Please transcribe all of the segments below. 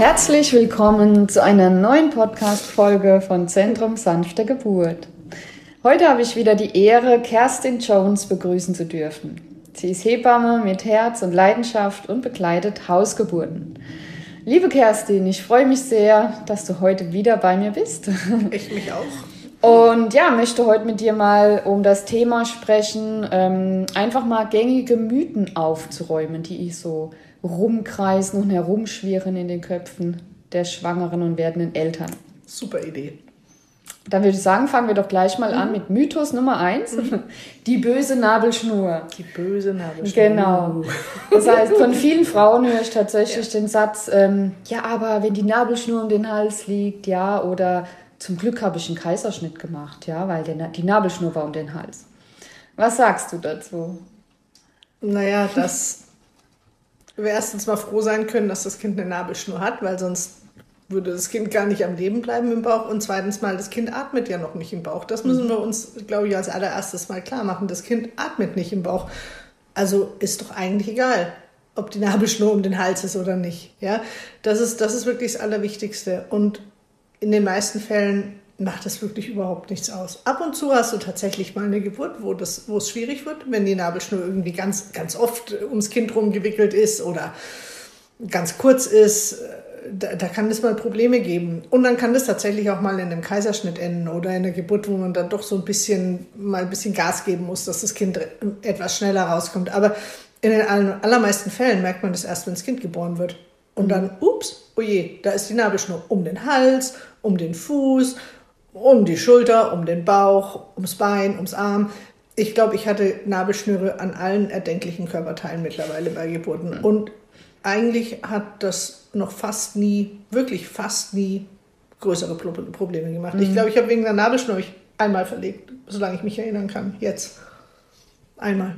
Herzlich willkommen zu einer neuen Podcast-Folge von Zentrum Sanfte Geburt. Heute habe ich wieder die Ehre, Kerstin Jones begrüßen zu dürfen. Sie ist Hebamme mit Herz und Leidenschaft und begleitet Hausgeburten. Liebe Kerstin, ich freue mich sehr, dass du heute wieder bei mir bist. Ich mich auch. Und ja, möchte heute mit dir mal um das Thema sprechen, ähm, einfach mal gängige Mythen aufzuräumen, die so rumkreisen und herumschwirren in den Köpfen der schwangeren und werdenden Eltern. Super Idee. Dann würde ich sagen, fangen wir doch gleich mal an mit Mythos Nummer eins: mhm. Die böse Nabelschnur. Die böse Nabelschnur. Genau. Das heißt, von vielen Frauen höre ich tatsächlich ja. den Satz, ähm, ja, aber wenn die Nabelschnur um den Hals liegt, ja, oder zum Glück habe ich einen Kaiserschnitt gemacht, ja, weil der, die Nabelschnur war um den Hals. Was sagst du dazu? Naja, dass wir erstens mal froh sein können, dass das Kind eine Nabelschnur hat, weil sonst würde das Kind gar nicht am Leben bleiben im Bauch. Und zweitens mal, das Kind atmet ja noch nicht im Bauch. Das müssen wir uns, glaube ich, als allererstes mal klar machen. Das Kind atmet nicht im Bauch. Also ist doch eigentlich egal, ob die Nabelschnur um den Hals ist oder nicht. Ja, das ist, das ist wirklich das Allerwichtigste. Und in den meisten Fällen macht das wirklich überhaupt nichts aus. Ab und zu hast du tatsächlich mal eine Geburt, wo, das, wo es schwierig wird, wenn die Nabelschnur irgendwie ganz, ganz oft ums Kind rumgewickelt ist oder ganz kurz ist da, da, kann es mal Probleme geben. Und dann kann das tatsächlich auch mal in einem Kaiserschnitt enden oder in einer Geburt, wo man dann doch so ein bisschen, mal ein bisschen Gas geben muss, dass das Kind etwas schneller rauskommt. Aber in den allermeisten Fällen merkt man das erst, wenn das Kind geboren wird. Und dann, ups, oje, da ist die Nabelschnur um den Hals, um den Fuß, um die Schulter, um den Bauch, ums Bein, ums Arm. Ich glaube, ich hatte Nabelschnüre an allen erdenklichen Körperteilen mittlerweile bei Geburten. Und eigentlich hat das noch fast nie, wirklich fast nie größere Probleme gemacht. Mhm. Ich glaube, ich habe wegen der Nabelschnur einmal verlegt, solange ich mich erinnern kann. Jetzt. Einmal.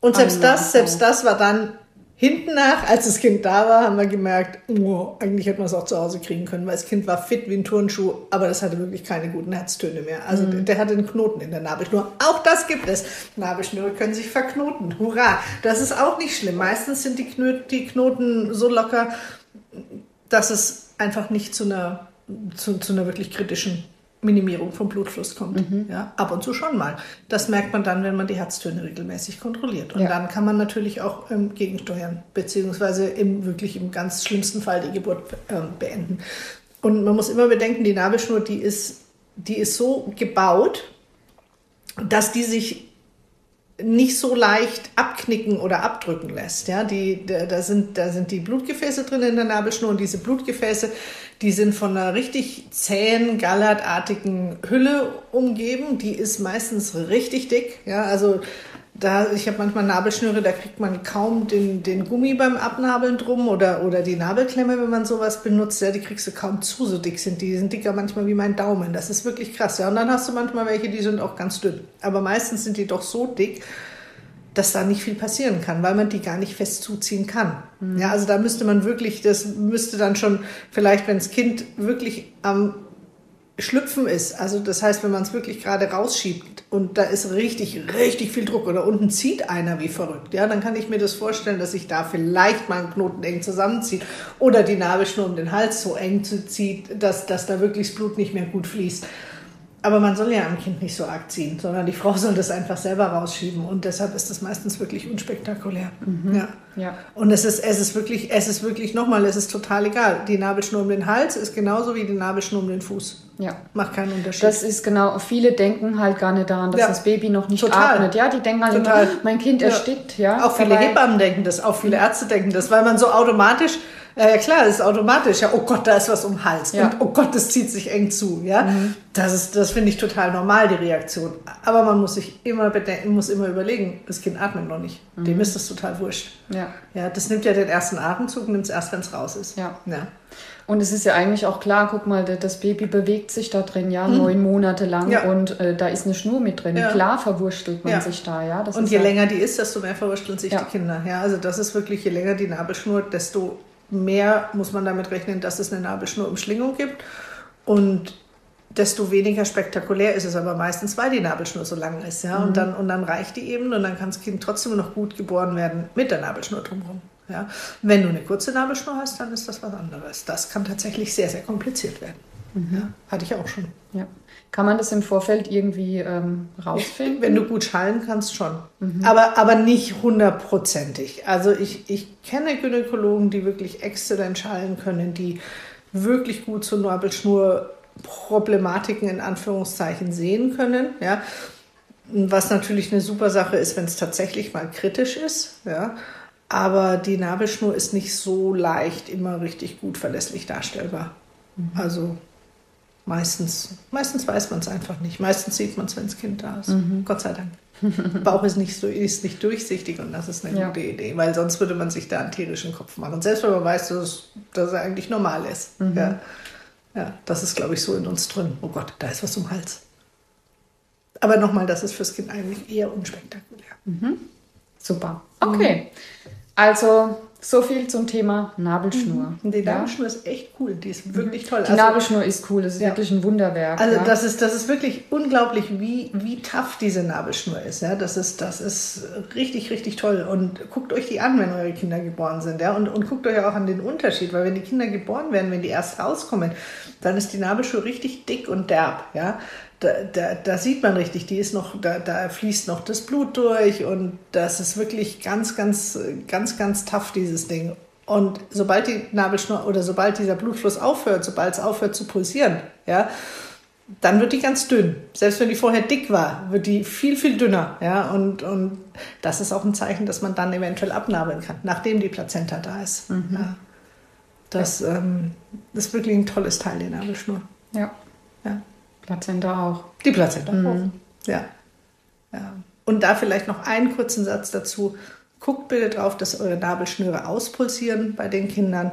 Und selbst einmal, das, selbst das war dann Hinten nach, als das Kind da war, haben wir gemerkt, oh, eigentlich hätten wir es auch zu Hause kriegen können, weil das Kind war fit wie ein Turnschuh, aber das hatte wirklich keine guten Herztöne mehr. Also mhm. der hatte einen Knoten in der Nabelschnur. Auch das gibt es. Nabelschnüre können sich verknoten. Hurra! Das ist auch nicht schlimm. Meistens sind die, Knö die Knoten so locker, dass es einfach nicht zu einer, zu, zu einer wirklich kritischen Minimierung vom Blutfluss kommt. Mhm. Ja, ab und zu schon mal. Das merkt man dann, wenn man die Herztöne regelmäßig kontrolliert. Und ja. dann kann man natürlich auch ähm, gegensteuern, beziehungsweise im wirklich im ganz schlimmsten Fall die Geburt ähm, beenden. Und man muss immer bedenken, die Nabelschnur, die ist, die ist so gebaut, dass die sich nicht so leicht abknicken oder abdrücken lässt. Ja, die, da, sind, da sind die Blutgefäße drin in der Nabelschnur und diese Blutgefäße, die sind von einer richtig zähen, gallertartigen Hülle umgeben. Die ist meistens richtig dick. Ja, also da, ich habe manchmal Nabelschnüre, da kriegt man kaum den, den Gummi beim Abnabeln drum oder, oder die Nabelklemme, wenn man sowas benutzt. Ja, die kriegst du kaum zu, so dick sind die. Die sind dicker manchmal wie mein Daumen. Das ist wirklich krass. Ja, und dann hast du manchmal welche, die sind auch ganz dünn. Aber meistens sind die doch so dick, dass da nicht viel passieren kann, weil man die gar nicht fest zuziehen kann. Mhm. Ja, also da müsste man wirklich, das müsste dann schon vielleicht, wenn das Kind wirklich am Schlüpfen ist, also das heißt, wenn man es wirklich gerade rausschiebt und da ist richtig, richtig viel Druck oder unten zieht einer wie verrückt, ja, dann kann ich mir das vorstellen, dass sich da vielleicht mal ein Knoten eng zusammenzieht oder die Nabelschnur um den Hals so eng zieht, dass, dass da wirklich das Blut nicht mehr gut fließt. Aber man soll ja am Kind nicht so arg ziehen, sondern die Frau soll das einfach selber rausschieben. Und deshalb ist das meistens wirklich unspektakulär. Mhm. Ja. ja. Und es ist, es ist wirklich, es ist wirklich nochmal, es ist total egal. Die Nabelschnur um den Hals ist genauso wie die Nabelschnur um den Fuß. Ja. Macht keinen Unterschied. Das ist genau, viele denken halt gar nicht daran, dass ja. das Baby noch nicht total. atmet. Ja, die denken halt total. Immer, mein Kind erstickt. Ja. Auch viele Hebammen denken das, auch viele Ärzte denken das, weil man so automatisch ja, ja klar, das ist automatisch. Ja, oh Gott, da ist was um den Hals. Ja. Und oh Gott, das zieht sich eng zu. Ja, mhm. das ist, das finde ich total normal, die Reaktion. Aber man muss sich immer bedenken, muss immer überlegen, das Kind atmet noch nicht. Mhm. Dem ist das total wurscht. Ja. Ja, das nimmt ja den ersten Atemzug, nimmt es erst, wenn es raus ist. Ja. ja. Und es ist ja eigentlich auch klar, guck mal, das Baby bewegt sich da drin, ja, mhm. neun Monate lang ja. und äh, da ist eine Schnur mit drin. Ja. Klar verwurstelt man ja. sich da, ja. Das und je länger die ist, desto mehr verwursteln sich die Kinder. Ja, also das ist wirklich, je länger die Nabelschnur, desto mehr muss man damit rechnen, dass es eine Nabelschnur Umschlingung gibt. Und desto weniger spektakulär ist es aber meistens, weil die Nabelschnur so lang ist. Ja? Mhm. Und, dann, und dann reicht die eben und dann kann das Kind trotzdem noch gut geboren werden mit der Nabelschnur drumherum. Ja. Wenn du eine kurze Nabelschnur hast, dann ist das was anderes. Das kann tatsächlich sehr, sehr kompliziert werden. Ja, hatte ich auch schon. Ja. Kann man das im Vorfeld irgendwie ähm, rausfinden? Wenn du gut schallen kannst, schon. Aber, aber nicht hundertprozentig. Also ich, ich kenne Gynäkologen, die wirklich exzellent schallen können, die wirklich gut zur Nabelschnur-Problematiken in Anführungszeichen sehen können. Ja. Was natürlich eine super Sache ist, wenn es tatsächlich mal kritisch ist. Ja. Aber die Nabelschnur ist nicht so leicht immer richtig gut verlässlich darstellbar. Also meistens, meistens weiß man es einfach nicht. Meistens sieht man es, wenn das Kind da ist. Gott sei Dank. Bauch ist nicht, so, ist nicht durchsichtig und das ist eine Ja. gute Idee, weil sonst würde man sich da einen tierischen Kopf machen. Selbst wenn man weiß, dass, es- dass er eigentlich normal ist. Ja. ja, das ist, glaube ich, so in uns drin. Oh Gott, da ist was im Hals. Aber nochmal, das ist fürs Kind eigentlich eher unspektakulär. Super. Okay. Also, so viel zum Thema Nabelschnur. Und die Ja? Nabelschnur ist echt cool, die ist wirklich toll. Die Nabelschnur ist cool, das ist Ja. wirklich ein Wunderwerk. Also ja. das ist, das ist wirklich unglaublich, wie, wie tough diese Nabelschnur ist. Ja? Das, ist, das ist richtig, richtig toll. Und guckt euch die an, wenn eure Kinder geboren sind. Ja? Und, und guckt euch auch an den Unterschied, weil wenn die Kinder geboren werden, wenn die erst rauskommen, dann ist die Nabelschnur richtig dick und derb. Ja? Da, da, da sieht man richtig, die ist noch, da, da fließt noch das Blut durch und das ist wirklich ganz, ganz, ganz, ganz tough, dieses Ding. Und sobald die Nabelschnur oder sobald dieser Blutfluss aufhört, sobald es aufhört zu pulsieren, ja, dann wird die ganz dünn. Selbst wenn die vorher dick war, wird die viel, viel dünner. Ja? Und, und das ist auch ein Zeichen, dass man dann eventuell abnabeln kann, nachdem die Plazenta da ist. Ja. Das, ähm, das ist wirklich ein tolles Teil, die Nabelschnur. ja. Ja. Plazenta auch. Die Plazenta auch. Ja. ja. Und da vielleicht noch einen kurzen Satz dazu. Guckt bitte drauf, dass eure Nabelschnüre auspulsieren bei den Kindern.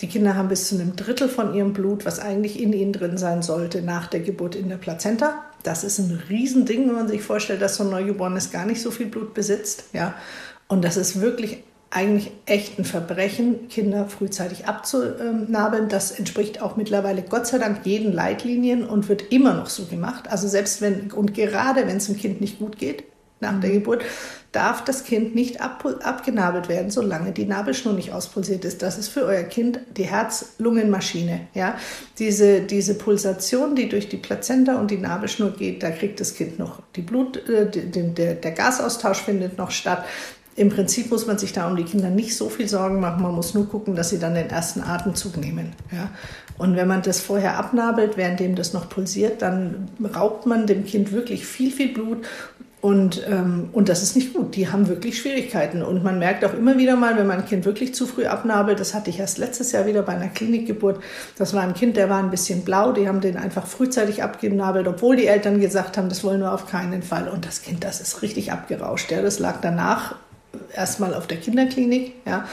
Die Kinder haben bis zu einem Drittel von ihrem Blut, was eigentlich in ihnen drin sein sollte, nach der Geburt in der Plazenta. Das ist ein Riesending, wenn man sich vorstellt, dass so ein Neugeborenes gar nicht so viel Blut besitzt. Ja. Und das ist wirklich eigentlich echt ein Verbrechen, Kinder frühzeitig abzunabeln. Das entspricht auch mittlerweile Gott sei Dank jeden Leitlinien und wird immer noch so gemacht. Also selbst wenn und gerade wenn es dem Kind nicht gut geht nach der Geburt, darf das Kind nicht ab, abgenabelt werden, solange die Nabelschnur nicht auspulsiert ist. Das ist für euer Kind die Herz-Lungen-Maschine. Ja? Diese, diese Pulsation, die durch die Plazenta und die Nabelschnur geht, da kriegt das Kind noch die Blut, äh, die- der, der Gasaustausch findet noch statt. Im Prinzip muss man sich da um die Kinder nicht so viel Sorgen machen. Man muss nur gucken, dass sie dann den ersten Atemzug nehmen. Ja? Und wenn man das vorher abnabelt, währenddem das noch pulsiert, dann raubt man dem Kind wirklich viel, viel Blut. Und, ähm, und das ist nicht gut. Die haben wirklich Schwierigkeiten. Und man merkt auch immer wieder mal, wenn man ein Kind wirklich zu früh abnabelt, das hatte ich erst letztes Jahr wieder bei einer Klinikgeburt. Das war ein Kind, der war ein bisschen blau. Die haben den einfach frühzeitig abgenabelt, obwohl die Eltern gesagt haben, das wollen wir auf keinen Fall. Und das Kind, das ist richtig abgerauscht. Ja. Das lag danach erstmal auf der Kinderklinik. Ja.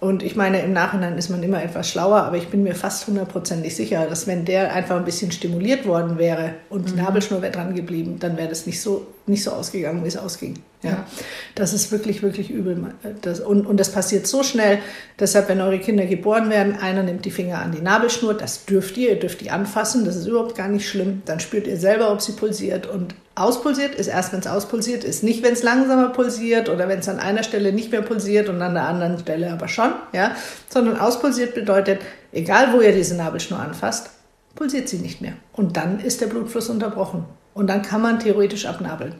Und ich meine, im Nachhinein ist man immer etwas schlauer, aber ich bin mir fast hundertprozentig sicher, dass wenn der einfach ein bisschen stimuliert worden wäre und die Nabelschnur wäre dran geblieben, dann wäre das nicht so, nicht so ausgegangen, wie es ausging. Ja. Das ist wirklich, wirklich übel. Das, und, und das passiert so schnell. Deshalb, wenn eure Kinder geboren werden, einer nimmt die Finger an die Nabelschnur, das dürft ihr, ihr dürft die anfassen, das ist überhaupt gar nicht schlimm. Dann spürt ihr selber, ob sie pulsiert. Und auspulsiert ist erst, wenn es auspulsiert ist. Nicht, wenn es langsamer pulsiert oder wenn es an einer Stelle nicht mehr pulsiert und an der anderen Stelle aber schon. Ja? Sondern auspulsiert bedeutet, egal wo ihr diese Nabelschnur anfasst, pulsiert sie nicht mehr. Und dann ist der Blutfluss unterbrochen. Und dann kann man theoretisch abnabeln.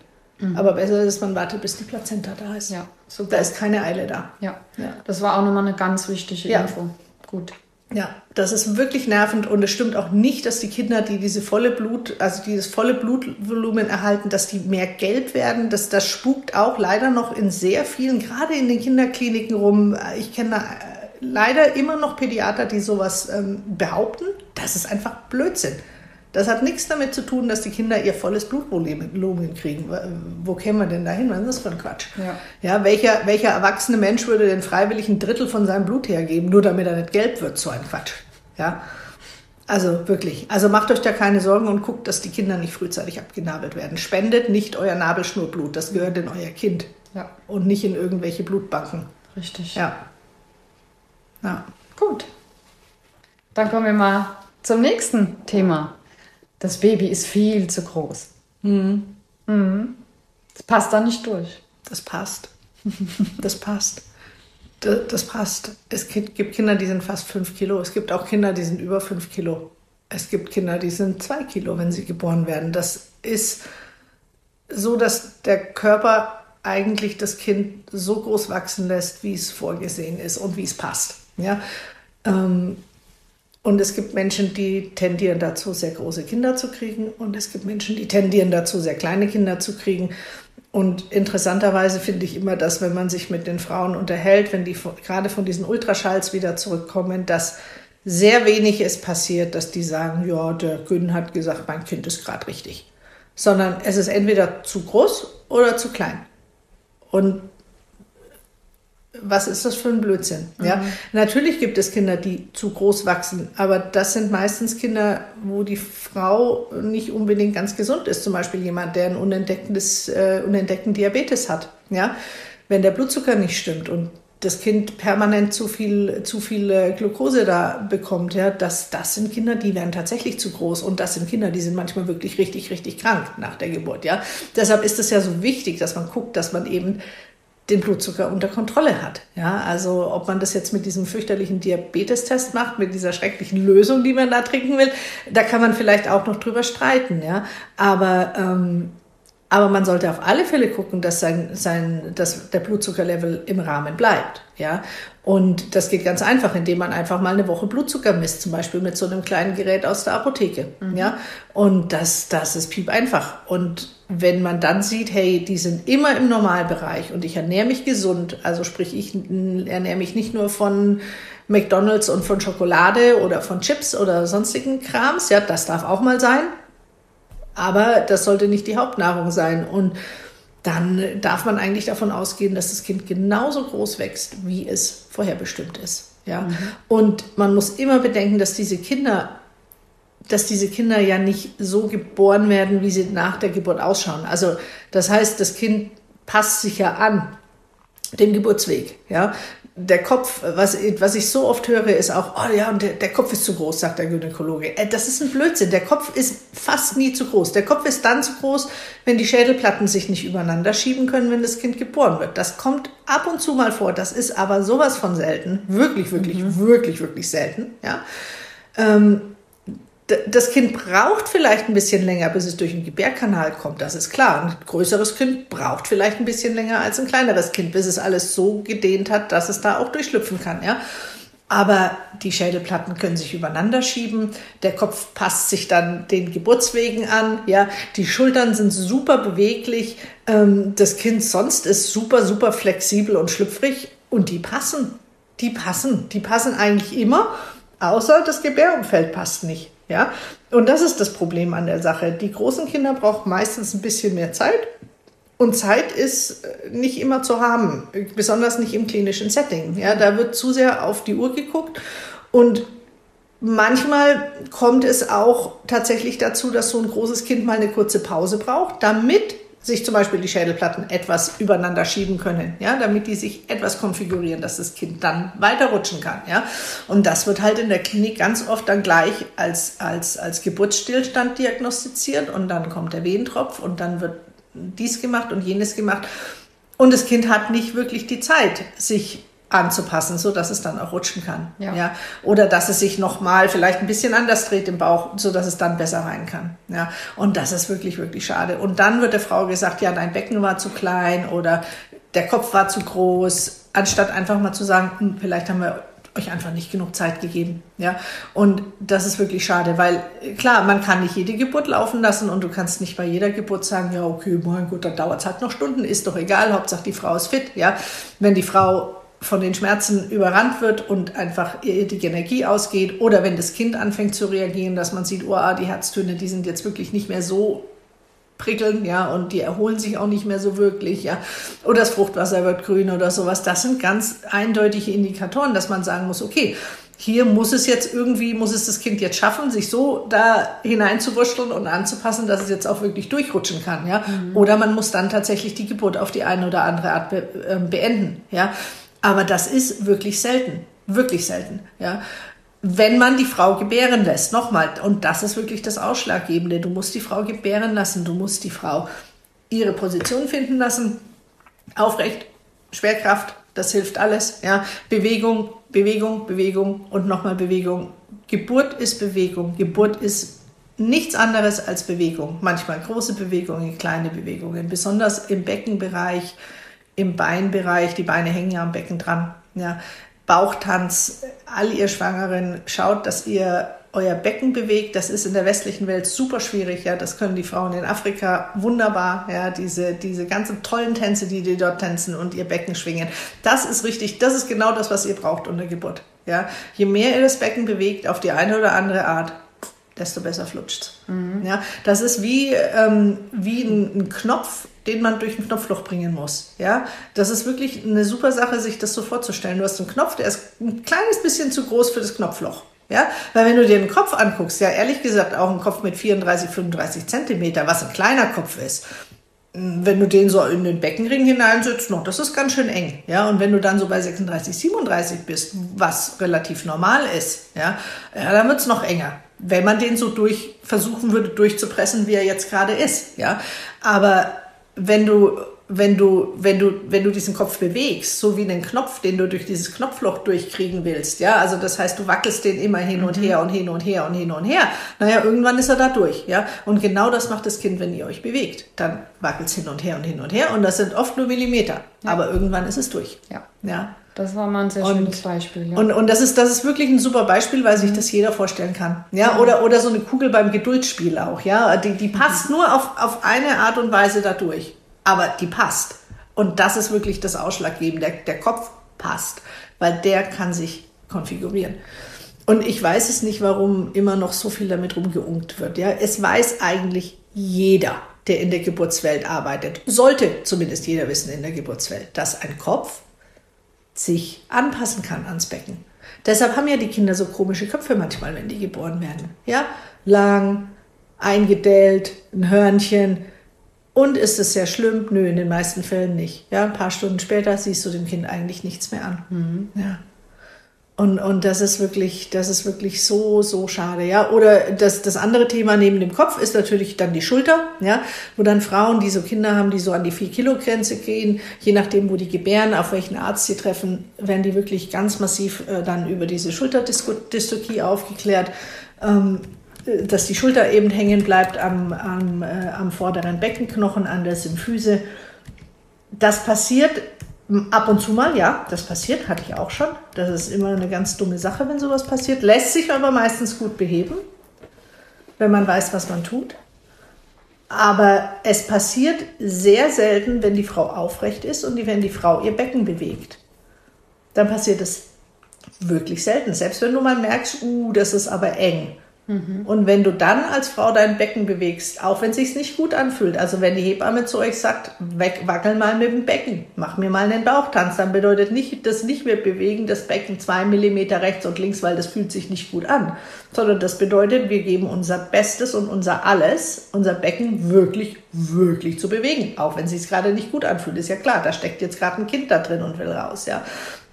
Aber besser ist, man wartet, bis die Plazenta da ist. Ja, Da ist keine Eile da. Ja. Ja. Das war auch nochmal eine ganz wichtige Ja. Info. Gut. Ja, das ist wirklich nervend und es stimmt auch nicht, dass die Kinder, die diese volle Blut, also dieses volle Blutvolumen erhalten, dass die mehr gelb werden. Das, das spukt auch leider noch in sehr vielen, gerade in den Kinderkliniken rum. Ich kenne äh, leider immer noch Pädiater, die sowas ähm, behaupten. Das ist einfach Blödsinn. Das hat nichts damit zu tun, dass die Kinder ihr volles Blutvolumen kriegen. Wo kämen wir denn dahin? Was ist das für ein Quatsch? Ja. Ja, welcher, welcher erwachsene Mensch würde denn freiwillig ein Drittel von seinem Blut hergeben, nur damit er nicht gelb wird? So ein Quatsch. Ja. Also wirklich. Also macht euch da keine Sorgen und guckt, dass die Kinder nicht frühzeitig abgenabelt werden. Spendet nicht euer Nabelschnurblut. Das gehört in euer Kind. Ja. Und nicht in irgendwelche Blutbanken. Richtig. Ja. Ja. Gut. Dann kommen wir mal zum nächsten Thema. Das Baby ist viel zu groß. Mhm. Das passt da nicht durch. Das passt. Das passt. Das passt. Es gibt Kinder, die sind fast fünf Kilo. Es gibt auch Kinder, die sind über fünf Kilo. Es gibt Kinder, die sind zwei Kilo, wenn sie geboren werden. Das ist so, dass der Körper eigentlich das Kind so groß wachsen lässt, wie es vorgesehen ist und wie es passt. Ja? Ähm, und es gibt Menschen, die tendieren dazu, sehr große Kinder zu kriegen. Und es gibt Menschen, die tendieren dazu, sehr kleine Kinder zu kriegen. Und interessanterweise finde ich immer, dass wenn man sich mit den Frauen unterhält, wenn die gerade von diesen Ultraschalls wieder zurückkommen, dass sehr wenig ist passiert, dass die sagen, ja, der Gün hat gesagt, mein Kind ist gerade richtig. Sondern es ist entweder zu groß oder zu klein. Und was ist das für ein Blödsinn? Mhm. Ja, natürlich gibt es Kinder, die zu groß wachsen, aber das sind meistens Kinder, wo die Frau nicht unbedingt ganz gesund ist. Zum Beispiel jemand, der einen unentdecktes, äh, unentdeckten Diabetes hat. Ja, wenn der Blutzucker nicht stimmt und das Kind permanent zu viel, zu viel Glucose da bekommt, ja, das, das sind Kinder, die werden tatsächlich zu groß und das sind Kinder, die sind manchmal wirklich richtig, richtig krank nach der Geburt, ja. Deshalb ist es ja so wichtig, dass man guckt, dass man eben den Blutzucker unter Kontrolle hat. Ja, also ob man das jetzt mit diesem fürchterlichen Diabetestest macht, mit dieser schrecklichen Lösung, die man da trinken will, da kann man vielleicht auch noch drüber streiten. Ja, aber ähm, aber man sollte auf alle Fälle gucken, dass, sein, sein, dass der Blutzuckerlevel im Rahmen bleibt. Ja? Und das geht ganz einfach, indem man einfach mal eine Woche Blutzucker misst, zum Beispiel mit so einem kleinen Gerät aus der Apotheke. Mhm. Ja? Und das, das ist piep einfach. Und wenn man dann sieht, hey, die sind immer im Normalbereich und ich ernähre mich gesund, also sprich, ich ernähre mich nicht nur von McDonalds und von Schokolade oder von Chips oder sonstigen Krams, ja, das darf auch mal sein, aber das sollte nicht die Hauptnahrung sein. Und dann darf man eigentlich davon ausgehen, dass das Kind genauso groß wächst, wie es vorher bestimmt ist. Ja? Mhm. Und man muss immer bedenken, dass diese Kinder, dass diese Kinder ja nicht so geboren werden, wie sie nach der Geburt ausschauen. Also das heißt, das Kind passt sich ja an den Geburtsweg. Ja? Der Kopf, was, was ich so oft höre, ist auch, oh ja, und der, der Kopf ist zu groß, sagt der Gynäkologe. Äh, das ist ein Blödsinn. Der Kopf ist fast nie zu groß. Der Kopf ist dann zu groß, wenn die Schädelplatten sich nicht übereinander schieben können, wenn das Kind geboren wird. Das kommt ab und zu mal vor. Das ist aber sowas von selten. Wirklich, wirklich, mhm. wirklich, wirklich selten. Ja. Ähm, das Kind braucht vielleicht ein bisschen länger, bis es durch den Gebärkanal kommt, das ist klar. Ein größeres Kind braucht vielleicht ein bisschen länger als ein kleineres Kind, bis es alles so gedehnt hat, dass es da auch durchschlüpfen kann, ja. Aber die Schädelplatten können sich übereinander schieben, der Kopf passt sich dann den Geburtswegen an, ja, die Schultern sind super beweglich, ähm, das Kind sonst ist super, super flexibel und schlüpfrig und die passen, die passen, die passen eigentlich immer, außer das Gebärumfeld passt nicht. Ja? Und das ist das Problem an der Sache. Die großen Kinder brauchen meistens ein bisschen mehr Zeit. Und Zeit ist äh, nicht immer zu haben, besonders nicht im klinischen Setting. Ja, da wird zu sehr auf die Uhr geguckt. Und manchmal kommt es auch tatsächlich dazu, dass so ein großes Kind mal eine kurze Pause braucht, damit sich zum Beispiel die Schädelplatten etwas übereinander schieben können, ja, damit die sich etwas konfigurieren, dass das Kind dann weiterrutschen kann, ja. Und das wird halt in der Klinik ganz oft dann gleich als, als, als Geburtsstillstand diagnostiziert und dann kommt der Wehentropf und dann wird dies gemacht und jenes gemacht. Und das Kind hat nicht wirklich die Zeit, sich anzupassen, so dass es dann auch rutschen kann. Ja. ja. Oder dass es sich nochmal vielleicht ein bisschen anders dreht im Bauch, so dass es dann besser rein kann. Ja. Und das ist wirklich, wirklich schade. Und dann wird der Frau gesagt, ja, dein Becken war zu klein oder der Kopf war zu groß, anstatt einfach mal zu sagen, hm, vielleicht haben wir euch einfach nicht genug Zeit gegeben. Ja, und das ist wirklich schade, weil klar, man kann nicht jede Geburt laufen lassen und du kannst nicht bei jeder Geburt sagen, ja, okay, mein Gott, dann dauert es halt noch Stunden, ist doch egal, Hauptsache die Frau ist fit. Ja, wenn die Frau von den Schmerzen überrannt wird und einfach die Energie ausgeht oder wenn das Kind anfängt zu reagieren, dass man sieht, oh, ah, die Herztöne, die sind jetzt wirklich nicht mehr so prickeln, ja, und die erholen sich auch nicht mehr so wirklich, ja, oder das Fruchtwasser wird grün oder sowas. Das sind ganz eindeutige Indikatoren, dass man sagen muss, okay, hier muss es jetzt irgendwie, muss es das Kind jetzt schaffen, sich so da hineinzuwurschteln und anzupassen, dass es jetzt auch wirklich durchrutschen kann, ja. Mhm. Oder man muss dann tatsächlich die Geburt auf die eine oder andere Art be äh, beenden, ja. Aber das ist wirklich selten, wirklich selten, ja. Wenn man die Frau gebären lässt, nochmal, und das ist wirklich das Ausschlaggebende, du musst die Frau gebären lassen, du musst die Frau ihre Position finden lassen, aufrecht, Schwerkraft, Das hilft alles. Ja, Bewegung, Bewegung, Bewegung und nochmal Bewegung. Geburt ist Bewegung. Geburt ist nichts anderes als Bewegung. Manchmal große Bewegungen, kleine Bewegungen. Besonders im Beckenbereich, im Beinbereich. Die Beine hängen ja am Becken dran. Ja, Bauchtanz. All ihr Schwangeren, schaut, dass ihr euer Becken bewegt. Das ist in der westlichen Welt super schwierig. Ja, das können die Frauen in Afrika wunderbar. Ja, diese, diese ganzen tollen Tänze, die die dort tänzen und ihr Becken schwingen. Das ist richtig. Das ist genau das, was ihr braucht unter Geburt. Ja, je mehr ihr das Becken bewegt auf die eine oder andere Art, desto besser flutscht. Mhm. Ja, das ist wie, ähm, wie ein, ein, Knopf, den man durch ein Knopfloch bringen muss. Ja, das ist wirklich eine super Sache, sich das so vorzustellen. Du hast einen Knopf, der ist ein kleines bisschen zu groß für das Knopfloch. Ja, weil wenn du dir den Kopf anguckst, ja, ehrlich gesagt auch ein Kopf mit 34, 35 Zentimeter, was ein kleiner Kopf ist, wenn du den so in den Beckenring hineinsetzt, noch, das ist ganz schön eng, ja. Und wenn du dann so bei 36, 37 bist, was relativ normal ist, ja, ja dann wird's noch enger. Wenn man den so durch versuchen würde durchzupressen, wie er jetzt gerade ist, ja. Aber wenn du wenn du, wenn du, wenn du diesen Kopf bewegst, so wie einen Knopf, den du durch dieses Knopfloch durchkriegen willst, ja, also das heißt, du wackelst den immer hin und mhm. her und hin und her und hin und her, naja, irgendwann ist er da durch, ja, und genau das macht das Kind, wenn ihr euch bewegt, dann wackelt es hin und her und hin und her und das sind oft nur Millimeter, ja. aber irgendwann ist es durch, ja, ja. Das war mal ein sehr und, schönes Beispiel. Ja. Und, und das, ist, das ist wirklich ein super Beispiel, weil sich mhm. das jeder vorstellen kann. Ja? ja? Oder, oder so eine Kugel beim Geduldsspiel auch. Ja? Die, die passt mhm. nur auf, auf eine Art und Weise da durch aber die passt. Und das ist wirklich das Ausschlaggebende. Der, der Kopf passt, weil der kann sich konfigurieren. Und ich weiß es nicht, warum immer noch so viel damit rumgeungt wird. Ja, es weiß eigentlich jeder, der in der Geburtswelt arbeitet. Sollte zumindest jeder wissen in der Geburtswelt, dass ein Kopf sich anpassen kann ans Becken. Deshalb haben ja die Kinder so komische Köpfe manchmal, wenn die geboren werden. Ja, lang, eingedellt, ein Hörnchen, und ist es sehr schlimm? Nö, in den meisten Fällen nicht. Ja, ein paar Stunden später siehst du dem Kind eigentlich nichts mehr an. Mhm. Ja. Und, und das ist wirklich, das ist wirklich so, so schade, ja. Oder das, das andere Thema neben dem Kopf ist natürlich dann die Schulter, ja, wo dann Frauen, die so Kinder haben, die so an die 4-Kilo-Grenze gehen, je nachdem, wo die gebären, auf welchen Arzt sie treffen, werden die wirklich ganz massiv äh, dann über diese Schulterdystokie aufgeklärt. Ähm, dass die Schulter eben hängen bleibt am, am, äh, am vorderen Beckenknochen, an der Symphyse. Das passiert ab und zu mal, ja, das passiert, hatte ich auch schon. Das ist immer eine ganz dumme Sache, wenn sowas passiert. Lässt sich aber meistens gut beheben, wenn man weiß, was man tut. Aber es passiert sehr selten, wenn die Frau aufrecht ist und wenn die Frau ihr Becken bewegt. Dann passiert es wirklich selten. Selbst wenn du mal merkst, uh, das ist aber eng Und wenn du dann als Frau dein Becken bewegst, auch wenn es sich nicht gut anfühlt, also wenn die Hebamme zu euch sagt, weg, wackel mal mit dem Becken, mach mir mal einen Bauchtanz, dann bedeutet nicht, dass nicht wir bewegen das Becken zwei Millimeter rechts und links, weil das fühlt sich nicht gut an, sondern das bedeutet, wir geben unser Bestes und unser Alles, unser Becken wirklich, wirklich zu bewegen, auch wenn es sich gerade nicht gut anfühlt, ist ja klar, da steckt jetzt gerade ein Kind da drin und will raus, ja.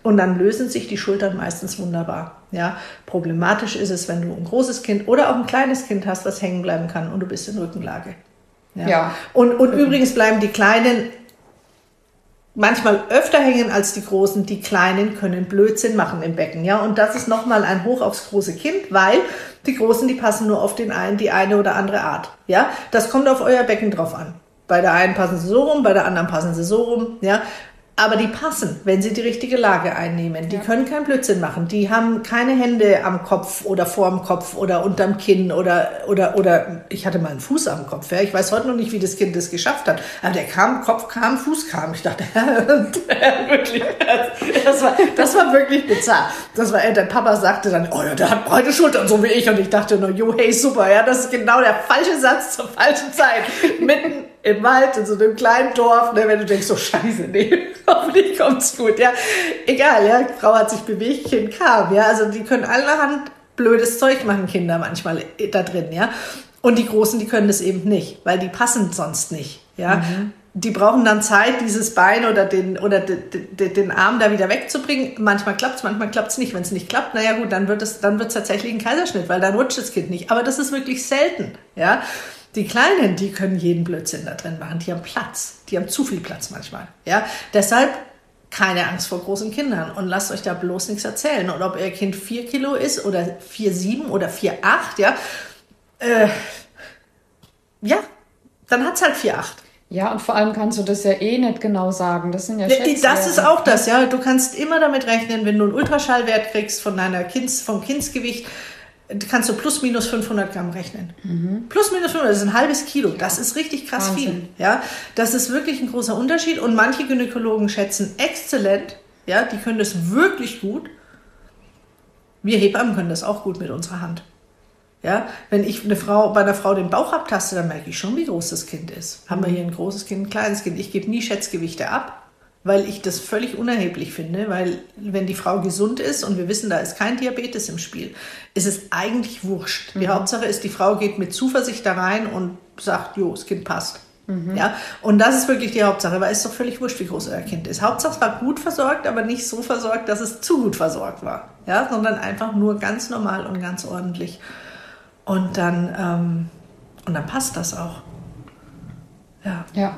Und dann lösen sich die Schultern meistens wunderbar. Ja, problematisch ist es, wenn du ein großes Kind oder auch ein kleines Kind hast, was hängen bleiben kann und du bist in Rückenlage. Ja. ja. Und, und übrigens bleiben die Kleinen manchmal öfter hängen als die Großen. Die Kleinen können Blödsinn machen im Becken. Ja, und das ist nochmal ein Hoch aufs große Kind, weil die Großen, die passen nur auf den einen, die eine oder andere Art. Ja, das kommt auf euer Becken drauf an. Bei der einen passen sie so rum, bei der anderen passen sie so rum. Ja, aber die passen, wenn sie die richtige Lage einnehmen. Die ja. können keinen Blödsinn machen. Die haben keine Hände am Kopf oder vorm Kopf oder unterm Kinn oder, oder, oder, ich hatte mal einen Fuß am Kopf. Ja. Ich weiß heute noch nicht, wie das Kind das geschafft hat. Aber der kam, Kopf kam, Fuß kam. Ich dachte, wirklich, das war, das war wirklich bizarr. Das war, der Papa sagte dann, oh ja, der hat breite Schultern, so wie ich. Und ich dachte nur, jo, hey, super, ja, das ist genau der falsche Satz zur falschen Zeit. Mitten im Wald, in so einem kleinen Dorf, ne, wenn du denkst, so scheiße, nee, hoffentlich kommt's gut, ja. Egal, ja, Frau hat sich bewegt, Kind kam, ja. Also die können allerhand blödes Zeug machen, Kinder manchmal da drin, ja. Und die Großen, die können das eben nicht, weil die passen sonst nicht, ja. Mhm. Die brauchen dann Zeit, dieses Bein oder den, oder den, den Arm da wieder wegzubringen. Manchmal klappt's, manchmal klappt's nicht. Wenn es nicht klappt, naja gut, dann wird es, dann wird's tatsächlich ein Kaiserschnitt, weil dann rutscht das Kind nicht. Aber das ist wirklich selten, ja. Die Kleinen, die können jeden Blödsinn da drin machen. Die haben Platz. Die haben zu viel Platz manchmal. Ja, deshalb keine Angst vor großen Kindern und lasst euch da bloß nichts erzählen. Und ob euer Kind 4 Kilo ist oder 4,7 oder 4,8, ja, äh, ja, dann hat es halt 4,8. Ja, und vor allem kannst du das ja eh nicht genau sagen. Das sind ja Schätzwerte. Das ist auch das, ja. Du kannst immer damit rechnen, wenn du einen Ultraschallwert kriegst von deiner Kinds, vom Kindsgewicht, kannst du plus minus 500 Gramm rechnen. Mhm. Plus minus 500, das ist ein halbes Kilo. Das ist richtig krass Wahnsinn. viel. Ja, das ist wirklich ein großer Unterschied. Und manche Gynäkologen schätzen exzellent, ja, die können das wirklich gut. Wir Hebammen können das auch gut mit unserer Hand. Ja, wenn ich eine Frau, bei einer Frau den Bauch abtaste, dann merke ich schon, wie groß das Kind ist. Haben wir hier ein großes Kind, ein kleines Kind. Ich gebe nie Schätzgewichte ab, weil ich das völlig unerheblich finde, weil wenn die Frau gesund ist und wir wissen, da ist kein Diabetes im Spiel, ist es eigentlich wurscht. Die mhm. Hauptsache ist, die Frau geht mit Zuversicht da rein und sagt, jo, das Kind passt. Mhm. Ja, und das ist wirklich die Hauptsache, weil es ist doch völlig wurscht, wie groß euer Kind ist. Hauptsache es war gut versorgt, aber nicht so versorgt, dass es zu gut versorgt war. Ja, sondern einfach nur ganz normal und ganz ordentlich. Und dann, ähm, und dann passt das auch. Ja. ja.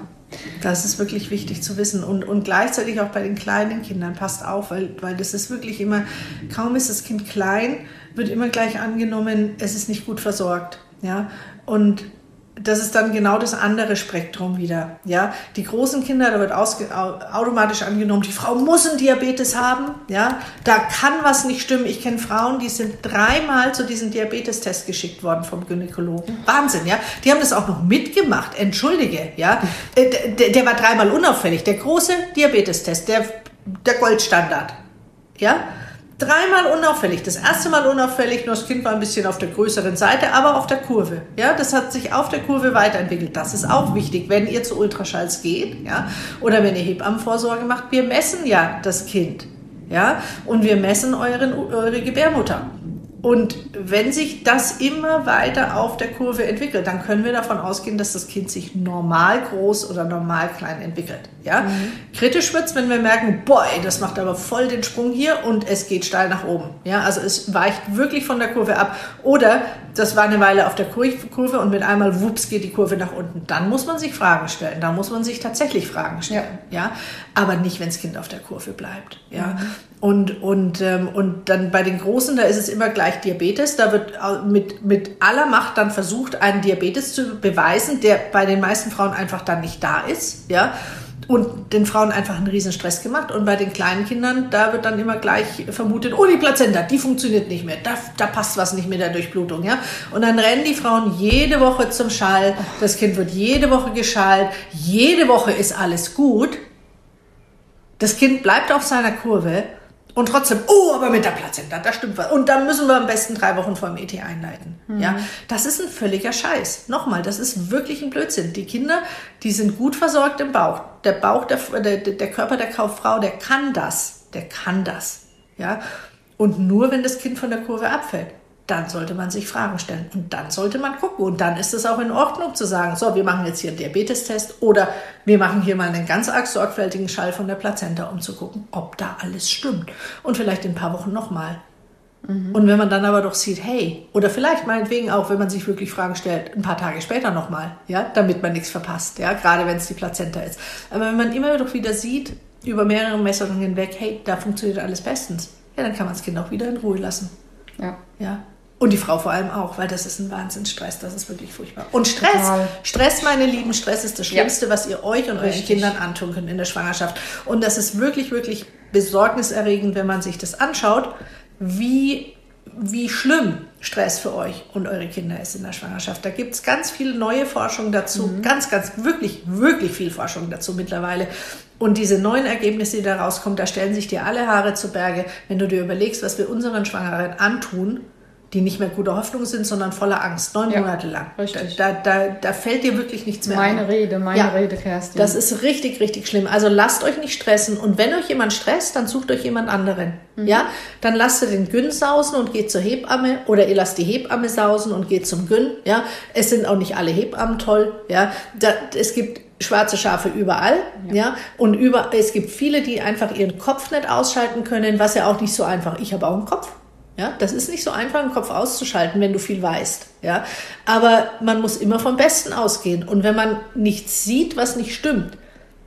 Das ist wirklich wichtig zu wissen. Und, und gleichzeitig auch bei den kleinen Kindern passt auf, weil, weil das ist wirklich immer, kaum ist das Kind klein, wird immer gleich angenommen, es ist nicht gut versorgt. Ja? Und das ist dann genau das andere Spektrum wieder. Ja, die großen Kinder, da wird automatisch angenommen, die Frau muss einen Diabetes haben. Ja, da kann was nicht stimmen. Ich kenne Frauen, die sind dreimal zu diesem Diabetestest geschickt worden vom Gynäkologen. Wahnsinn, ja. Die haben das auch noch mitgemacht. Entschuldige, ja. Äh, der, der war dreimal unauffällig. Der große Diabetestest, der, der Goldstandard. Ja, Dreimal unauffällig. Das erste Mal unauffällig, nur das Kind war ein bisschen auf der größeren Seite, aber auf der Kurve. Ja, das hat sich auf der Kurve weiterentwickelt. Das ist auch wichtig, wenn ihr zu Ultraschalls geht, ja, oder wenn ihr Hebammenvorsorge macht. Wir messen ja das Kind, ja, und wir messen euren, eure Gebärmutter. Und wenn sich das immer weiter auf der Kurve entwickelt, dann können wir davon ausgehen, dass das Kind sich normal groß oder normal klein entwickelt. Ja? Mhm. Kritisch wird's, wenn wir merken, boah, das macht aber voll den Sprung hier und es geht steil nach oben. Ja? Also es weicht wirklich von der Kurve ab. Oder das war eine Weile auf der Kurve und mit einmal wups geht die Kurve nach unten. Dann muss man sich Fragen stellen. Da muss man sich tatsächlich Fragen stellen. Ja. ja? Aber nicht, wenn das Kind auf der Kurve bleibt. Ja? Mhm. Und, und, ähm, und dann bei den Großen, da ist es immer gleich Diabetes. Da wird mit, mit aller Macht dann versucht, einen Diabetes zu beweisen, der bei den meisten Frauen einfach dann nicht da ist. Ja? Und den Frauen einfach einen riesen Stress gemacht. Und bei den kleinen Kindern, da wird dann immer gleich vermutet, oh, die Plazenta, die funktioniert nicht mehr. Da, da passt was nicht mit der Durchblutung. Ja? Und dann rennen die Frauen jede Woche zum Schall. Das Kind wird jede Woche geschallt. Jede Woche ist alles gut. Das Kind bleibt auf seiner Kurve und trotzdem, oh, aber mit der Plazenta, da stimmt was. Und dann müssen wir am besten drei Wochen vor dem ET einleiten. Mhm. Ja, das ist ein völliger Scheiß. Nochmal, das ist wirklich ein Blödsinn. Die Kinder, die sind gut versorgt im Bauch. Der Bauch, der, der, der Körper der Kauffrau, der kann das. Der kann das. Ja, und nur wenn das Kind von der Kurve abfällt dann sollte man sich Fragen stellen. Und dann sollte man gucken. Und dann ist es auch in Ordnung zu sagen, so, wir machen jetzt hier einen Diabetestest oder wir machen hier mal einen ganz arg sorgfältigen Schall von der Plazenta, um zu gucken, ob da alles stimmt. Und vielleicht in ein paar Wochen nochmal. Mhm. Und wenn man dann aber doch sieht, hey, oder vielleicht meinetwegen auch, wenn man sich wirklich Fragen stellt, ein paar Tage später nochmal, ja, damit man nichts verpasst, ja, gerade wenn es die Plazenta ist. Aber wenn man immer doch wieder sieht, über mehrere Messungen hinweg, hey, da funktioniert alles bestens, ja, dann kann man das Kind auch wieder in Ruhe lassen. Ja. Ja. Und die Frau vor allem auch, weil das ist ein Wahnsinnsstress, das ist wirklich furchtbar. Und Stress, Total. Stress, meine Lieben, Stress ist das Schlimmste, ja. was ihr euch und Richtig. euren Kindern antun könnt in der Schwangerschaft. Und das ist wirklich, wirklich besorgniserregend, wenn man sich das anschaut, wie, wie schlimm Stress für euch und eure Kinder ist in der Schwangerschaft. Da gibt es ganz viel neue Forschung dazu, mhm. ganz, ganz, wirklich, wirklich viel Forschung dazu mittlerweile. Und diese neuen Ergebnisse, die da rauskommen, da stellen sich dir alle Haare zu Berge, wenn du dir überlegst, was wir unseren Schwangeren antun die nicht mehr gute Hoffnung sind, sondern voller Angst, neun ja, Monate lang. Richtig. Da, da, da fällt dir wirklich nichts mehr Meine ein. Rede, meine ja, Rede, Kerstin. Das ist richtig, richtig schlimm. Also lasst euch nicht stressen und wenn euch jemand stresst, dann sucht euch jemand anderen. Mhm. Ja, dann lasst ihr den Gyn sausen und geht zur Hebamme oder ihr lasst die Hebamme sausen und geht zum Gyn. Ja, es sind auch nicht alle Hebammen toll. Ja, da, es gibt schwarze Schafe überall, ja. ja, und über, es gibt viele, die einfach ihren Kopf nicht ausschalten können, was ja auch nicht so einfach. Ich habe auch einen Kopf, ja, das ist nicht so einfach, den Kopf auszuschalten, wenn du viel weißt. Ja, aber man muss immer vom Besten ausgehen. Und wenn man nichts sieht, was nicht stimmt,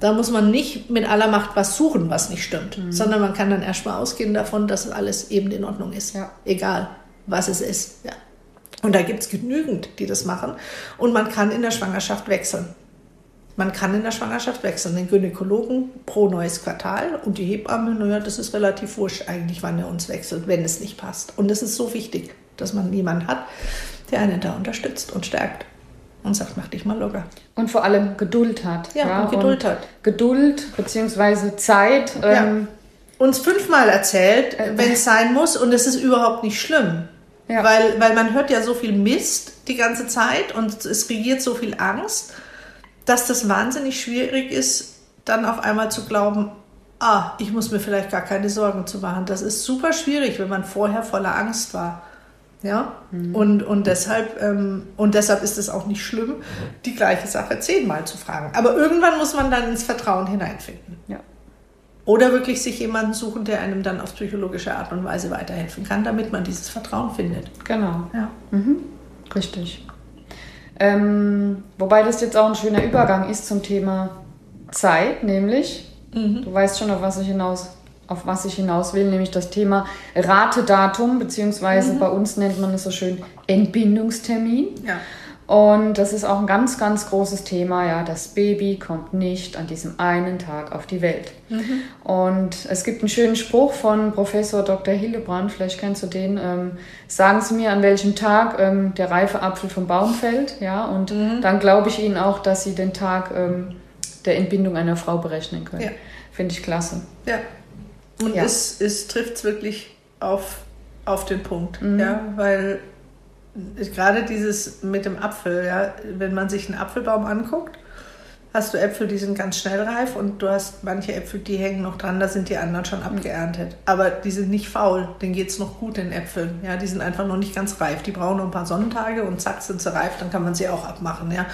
Da muss man nicht mit aller Macht was suchen, was nicht stimmt, mhm. sondern man kann dann erstmal ausgehen davon, dass alles eben in Ordnung ist. Ja. Egal, was es ist. Ja. Und da gibt es genügend, die das machen. Und man kann in der Schwangerschaft wechseln. Man kann in der Schwangerschaft wechseln. Den Gynäkologen pro neues Quartal und die Hebamme, naja, das ist relativ wurscht eigentlich, wann er uns wechselt, wenn es nicht passt. Und es ist so wichtig, dass man jemanden hat, der einen da unterstützt und stärkt und sagt, mach dich mal locker. Und vor allem Geduld hat. Ja, ja und Geduld und hat. Geduld bzw. Zeit. Ähm, ja. Uns fünfmal erzählt, äh, wenn es sein muss und es ist überhaupt nicht schlimm. Ja. Weil, weil man hört ja so viel Mist die ganze Zeit und es regiert so viel Angst, dass das wahnsinnig schwierig ist, dann auf einmal zu glauben, ah, ich muss mir vielleicht gar keine Sorgen zu machen. Das ist super schwierig, wenn man vorher voller Angst war. Ja, mhm. und, und, deshalb, ähm, und deshalb ist es auch nicht schlimm, die gleiche Sache zehnmal zu fragen. Aber irgendwann muss man dann ins Vertrauen hineinfinden. Ja. Oder wirklich sich jemanden suchen, der einem dann auf psychologische Art und Weise weiterhelfen kann, damit man dieses Vertrauen findet. Genau. Ja. Mhm. Richtig. Ähm, wobei das jetzt auch ein schöner Übergang ist zum Thema Zeit, nämlich, mhm. du weißt schon, auf was ich hinaus auf was ich hinaus will, nämlich das Thema Ratedatum, beziehungsweise mhm. bei uns nennt man es so schön Entbindungstermin. Ja. Und das ist auch ein ganz, ganz großes Thema. Ja, das Baby kommt nicht an diesem einen Tag auf die Welt. Mhm. Und es gibt einen schönen Spruch von Professor Dr. Hillebrand, vielleicht kennst du den. Ähm, sagen Sie mir, an welchem Tag ähm, der reife Apfel vom Baum fällt. Ja, und mhm. dann glaube ich Ihnen auch, dass Sie den Tag ähm, der Entbindung einer Frau berechnen können. Ja. Finde ich klasse. Ja. Und ja. es, es trifft es wirklich auf, auf den Punkt. Mhm. Ja, weil gerade dieses mit dem Apfel, ja, wenn man sich einen Apfelbaum anguckt, hast du Äpfel, die sind ganz schnell reif und du hast manche Äpfel, die hängen noch dran, da sind die anderen schon abgeerntet. Aber die sind nicht faul, denen geht es noch gut, den Äpfeln. Ja, die sind einfach noch nicht ganz reif. Die brauchen noch ein paar Sonnentage und zack sind sie reif, dann kann man sie auch abmachen. Ja.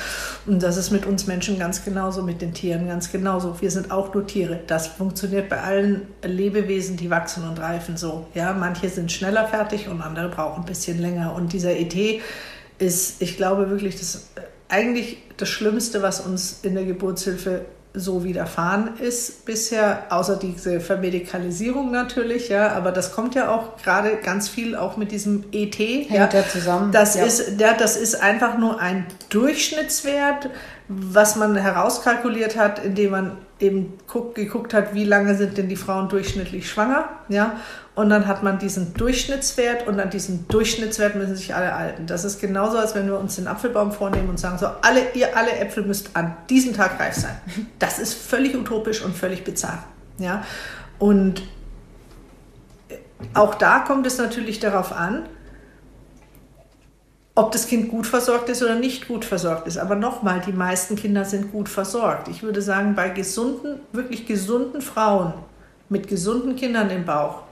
Und das ist mit uns Menschen ganz genauso, mit den Tieren ganz genauso. Wir sind auch nur Tiere. Das funktioniert bei allen Lebewesen, die wachsen und reifen so. Ja, manche sind schneller fertig und andere brauchen ein bisschen länger. Und dieser ET ist, ich glaube wirklich, das eigentlich das Schlimmste, was uns in der Geburtshilfe so widerfahren ist bisher, außer diese Vermedikalisierung natürlich, ja, aber das kommt ja auch gerade ganz viel auch mit diesem ET. Hängt ja, der zusammen. Das ja. ist, ja, das ist einfach nur ein Durchschnittswert, was man herauskalkuliert hat, indem man eben guck, geguckt hat, wie lange sind denn die Frauen durchschnittlich schwanger, ja, und dann hat man diesen Durchschnittswert und an diesen Durchschnittswert müssen sich alle halten. Das ist genauso, als wenn wir uns den Apfelbaum vornehmen und sagen, so, alle, ihr alle Äpfel müsst an diesem Tag reif sein. Das ist völlig utopisch und völlig bizarr, ja, und auch da kommt es natürlich darauf an, ob das Kind gut versorgt ist oder nicht gut versorgt ist. Aber nochmal, die meisten Kinder sind gut versorgt. Ich würde sagen, bei gesunden, wirklich gesunden Frauen mit gesunden Kindern im Bauch,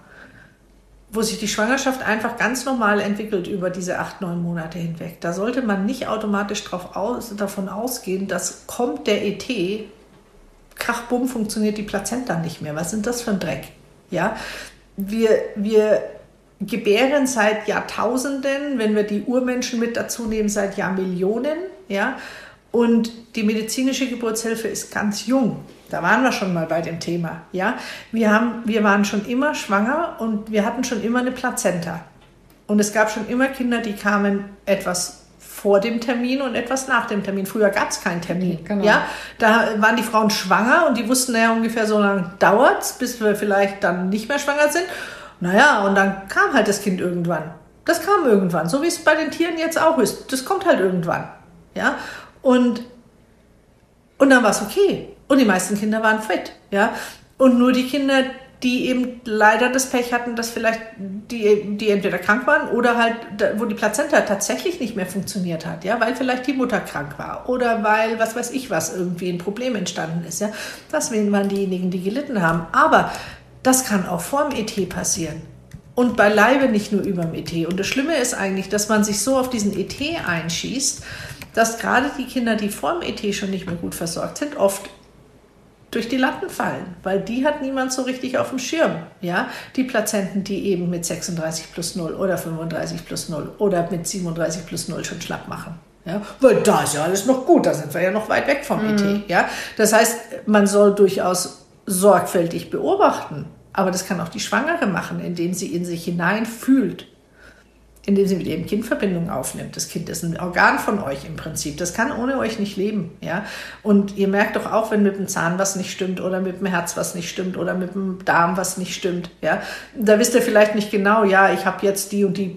wo sich die Schwangerschaft einfach ganz normal entwickelt über diese acht, neun Monate hinweg, da sollte man nicht automatisch drauf aus, davon ausgehen, dass kommt der ET, krachbumm, funktioniert die Plazenta nicht mehr. Was sind das für ein Dreck? Ja, wir, wir gebären seit Jahrtausenden, wenn wir die Urmenschen mit dazu nehmen, seit Jahrmillionen. Ja? Und die medizinische Geburtshilfe ist ganz jung. Da waren wir schon mal bei dem Thema. Ja? Wir, haben, wir waren schon immer schwanger und wir hatten schon immer eine Plazenta. Und es gab schon immer Kinder, die kamen etwas vor dem Termin und etwas nach dem Termin. Früher gab es keinen Termin. Genau. Ja, da waren die Frauen schwanger und die wussten ja ungefähr so lange dauert es, bis wir vielleicht dann nicht mehr schwanger sind. Naja, und dann kam halt das Kind irgendwann. Das kam irgendwann, so wie es bei den Tieren jetzt auch ist. Das kommt halt irgendwann. Ja, und, und dann war es okay. Und die meisten Kinder waren fit. Ja, und nur die Kinder, die eben leider das Pech hatten, dass vielleicht die, die entweder krank waren oder halt, wo die Plazenta tatsächlich nicht mehr funktioniert hat, ja, weil vielleicht die Mutter krank war oder weil, was weiß ich was, irgendwie ein Problem entstanden ist, ja. Das waren diejenigen, die gelitten haben. Aber das kann auch vorm ET passieren. Und beileibe nicht nur über dem ET. Und das Schlimme ist eigentlich, dass man sich so auf diesen ET einschießt, dass gerade die Kinder, die vorm ET schon nicht mehr gut versorgt sind, oft durch die Latten fallen, weil die hat niemand so richtig auf dem Schirm. Ja? Die Plazenten, die eben mit 36 plus 0 oder 35 plus 0 oder mit 37 plus 0 schon schlapp machen. Ja, weil da ist ja alles noch gut, da sind wir ja noch weit weg vom ET. Ja? Das heißt, man soll durchaus sorgfältig beobachten, aber das kann auch die Schwangere machen, indem sie in sich hinein fühlt indem sie mit ihrem Kind Verbindung aufnimmt. Das Kind ist ein Organ von euch im Prinzip. Das kann ohne euch nicht leben. Ja? Und ihr merkt doch auch, wenn mit dem Zahn was nicht stimmt oder mit dem Herz was nicht stimmt oder mit dem Darm was nicht stimmt. Ja? Da wisst ihr vielleicht nicht genau, ja, ich habe jetzt die und die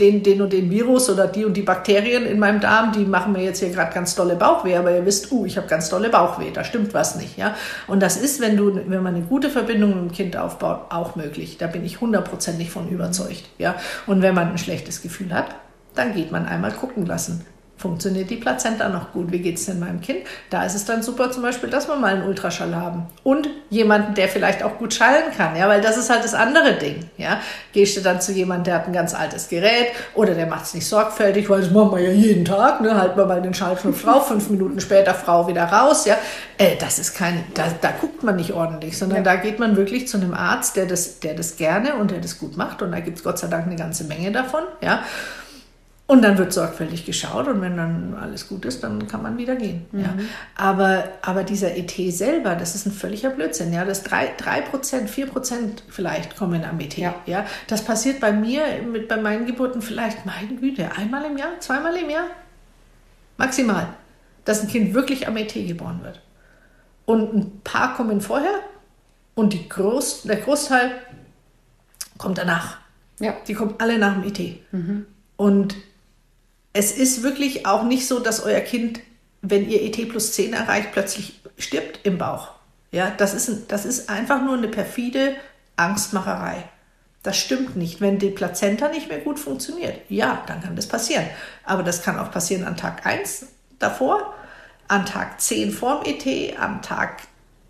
den, den und den Virus oder die und die Bakterien in meinem Darm, die machen mir jetzt hier gerade ganz dolle Bauchweh, aber ihr wisst, uh, ich habe ganz dolle Bauchweh, da stimmt was nicht. Ja? Und das ist, wenn, du, wenn man eine gute Verbindung mit dem Kind aufbaut, auch möglich. Da bin ich hundertprozentig von überzeugt. Ja? Und wenn man ein schlechtes Gefühl hat, dann geht man einmal gucken lassen funktioniert die Plazenta noch gut? Wie geht es denn meinem Kind? Da ist es dann super zum Beispiel, dass wir mal einen Ultraschall haben. Und jemanden, der vielleicht auch gut schallen kann, ja, weil das ist halt das andere Ding. Ja? Gehst du dann zu jemandem, der hat ein ganz altes Gerät oder der macht es nicht sorgfältig, weil das machen wir ja jeden Tag, ne? halten wir mal den Schallknopf drauf, fünf Minuten später Frau wieder raus. Ja? Äh, das ist kein, da, da guckt man nicht ordentlich, sondern ja. da geht man wirklich zu einem Arzt, der das, der das gerne und der das gut macht. Und da gibt es Gott sei Dank eine ganze Menge davon. Ja? Und dann wird sorgfältig geschaut und wenn dann alles gut ist, dann kann man wieder gehen. Mhm. Ja. Aber, aber dieser ET selber, das ist ein völliger Blödsinn. Ja. Das 3%, 3% 4% vielleicht kommen am ET. Ja. Ja. Das passiert bei mir, mit, bei meinen Geburten vielleicht, meine Güte, einmal im Jahr, zweimal im Jahr. Maximal. Dass ein Kind wirklich am ET geboren wird. Und ein paar kommen vorher und die Groß, der Großteil kommt danach. Ja. Die kommen alle nach dem ET. Mhm. Und es ist wirklich auch nicht so, dass euer Kind, wenn ihr ET plus 10 erreicht, plötzlich stirbt im Bauch. Ja, das ist, das ist einfach nur eine perfide Angstmacherei. Das stimmt nicht. Wenn die Plazenta nicht mehr gut funktioniert, ja, dann kann das passieren. Aber das kann auch passieren an Tag 1 davor, an Tag 10 vorm ET, am Tag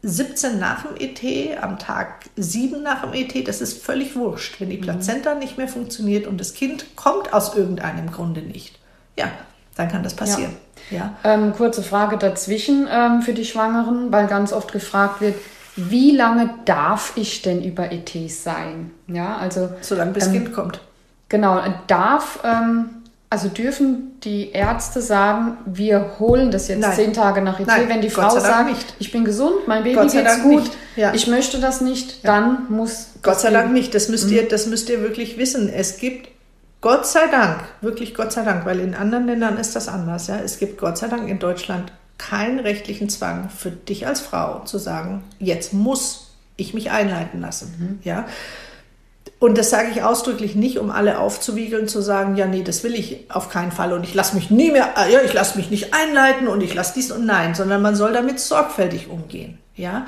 17 nach dem ET, am Tag 7 nach dem ET, das ist völlig wurscht. Wenn die mhm. Plazenta nicht mehr funktioniert und das Kind kommt aus irgendeinem Grunde nicht, ja, dann kann das passieren. Ja. ja. Ähm, kurze Frage dazwischen ähm, für die Schwangeren, weil ganz oft gefragt wird, wie lange darf ich denn über ETs sein? Ja, also solange bis ähm, Kind kommt. Genau, darf ähm, also dürfen die Ärzte sagen, wir holen das jetzt Nein. zehn Tage nach ET, Nein, wenn die Frau sagt, nicht. ich bin gesund, mein Baby Gott geht's gut, ja. ich möchte das nicht, ja. dann muss Gott sei Dank nicht. Das müsst mhm. ihr, das müsst ihr wirklich wissen. Es gibt Gott sei Dank, wirklich Gott sei Dank, weil in anderen Ländern ist das anders. Ja? Es gibt Gott sei Dank in Deutschland keinen rechtlichen Zwang für dich als Frau zu sagen, jetzt muss ich mich einleiten lassen. Mhm. Ja? Und das sage ich ausdrücklich nicht, um alle aufzuwiegeln, zu sagen, ja, nee, das will ich auf keinen Fall und ich lasse mich nie mehr, äh, ja, ich lasse mich nicht einleiten und ich lasse dies und nein, sondern man soll damit sorgfältig umgehen. Ja?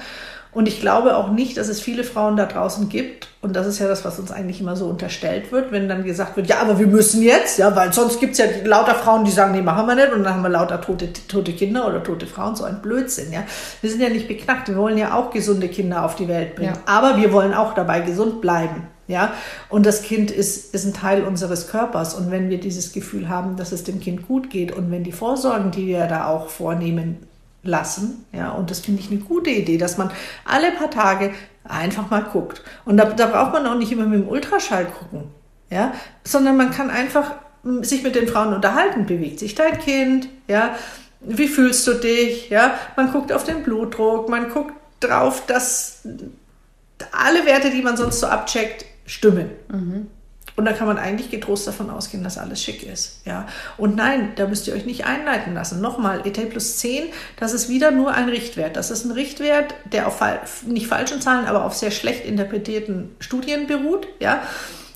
Und ich glaube auch nicht, dass es viele Frauen da draußen gibt. Und das ist ja das, was uns eigentlich immer so unterstellt wird, wenn dann gesagt wird, ja, aber wir müssen jetzt, ja, weil sonst gibt es ja lauter Frauen, die sagen, nee, machen wir nicht. Und dann haben wir lauter tote, tote Kinder oder tote Frauen. So ein Blödsinn, ja. Wir sind ja nicht beknackt. Wir wollen ja auch gesunde Kinder auf die Welt bringen. Ja. Aber wir wollen auch dabei gesund bleiben. Ja, und das Kind ist, ist ein Teil unseres Körpers. Und wenn wir dieses Gefühl haben, dass es dem Kind gut geht und wenn die Vorsorgen, die wir da auch vornehmen, lassen. Ja, und das finde ich eine gute Idee, dass man alle paar Tage einfach mal guckt. Und da, da braucht man auch nicht immer mit dem Ultraschall gucken, ja, sondern man kann einfach sich mit den Frauen unterhalten. Bewegt sich dein Kind? Ja, wie fühlst du dich? Ja, man guckt auf den Blutdruck, man guckt drauf, dass alle Werte, die man sonst so abcheckt, stimmen. Mhm. Und da kann man eigentlich getrost davon ausgehen, dass alles schick ist. Ja? Und nein, da müsst ihr euch nicht einleiten lassen. Nochmal, ET plus 10, das ist wieder nur ein Richtwert. Das ist ein Richtwert, der auf nicht falschen Zahlen, aber auf sehr schlecht interpretierten Studien beruht, ja?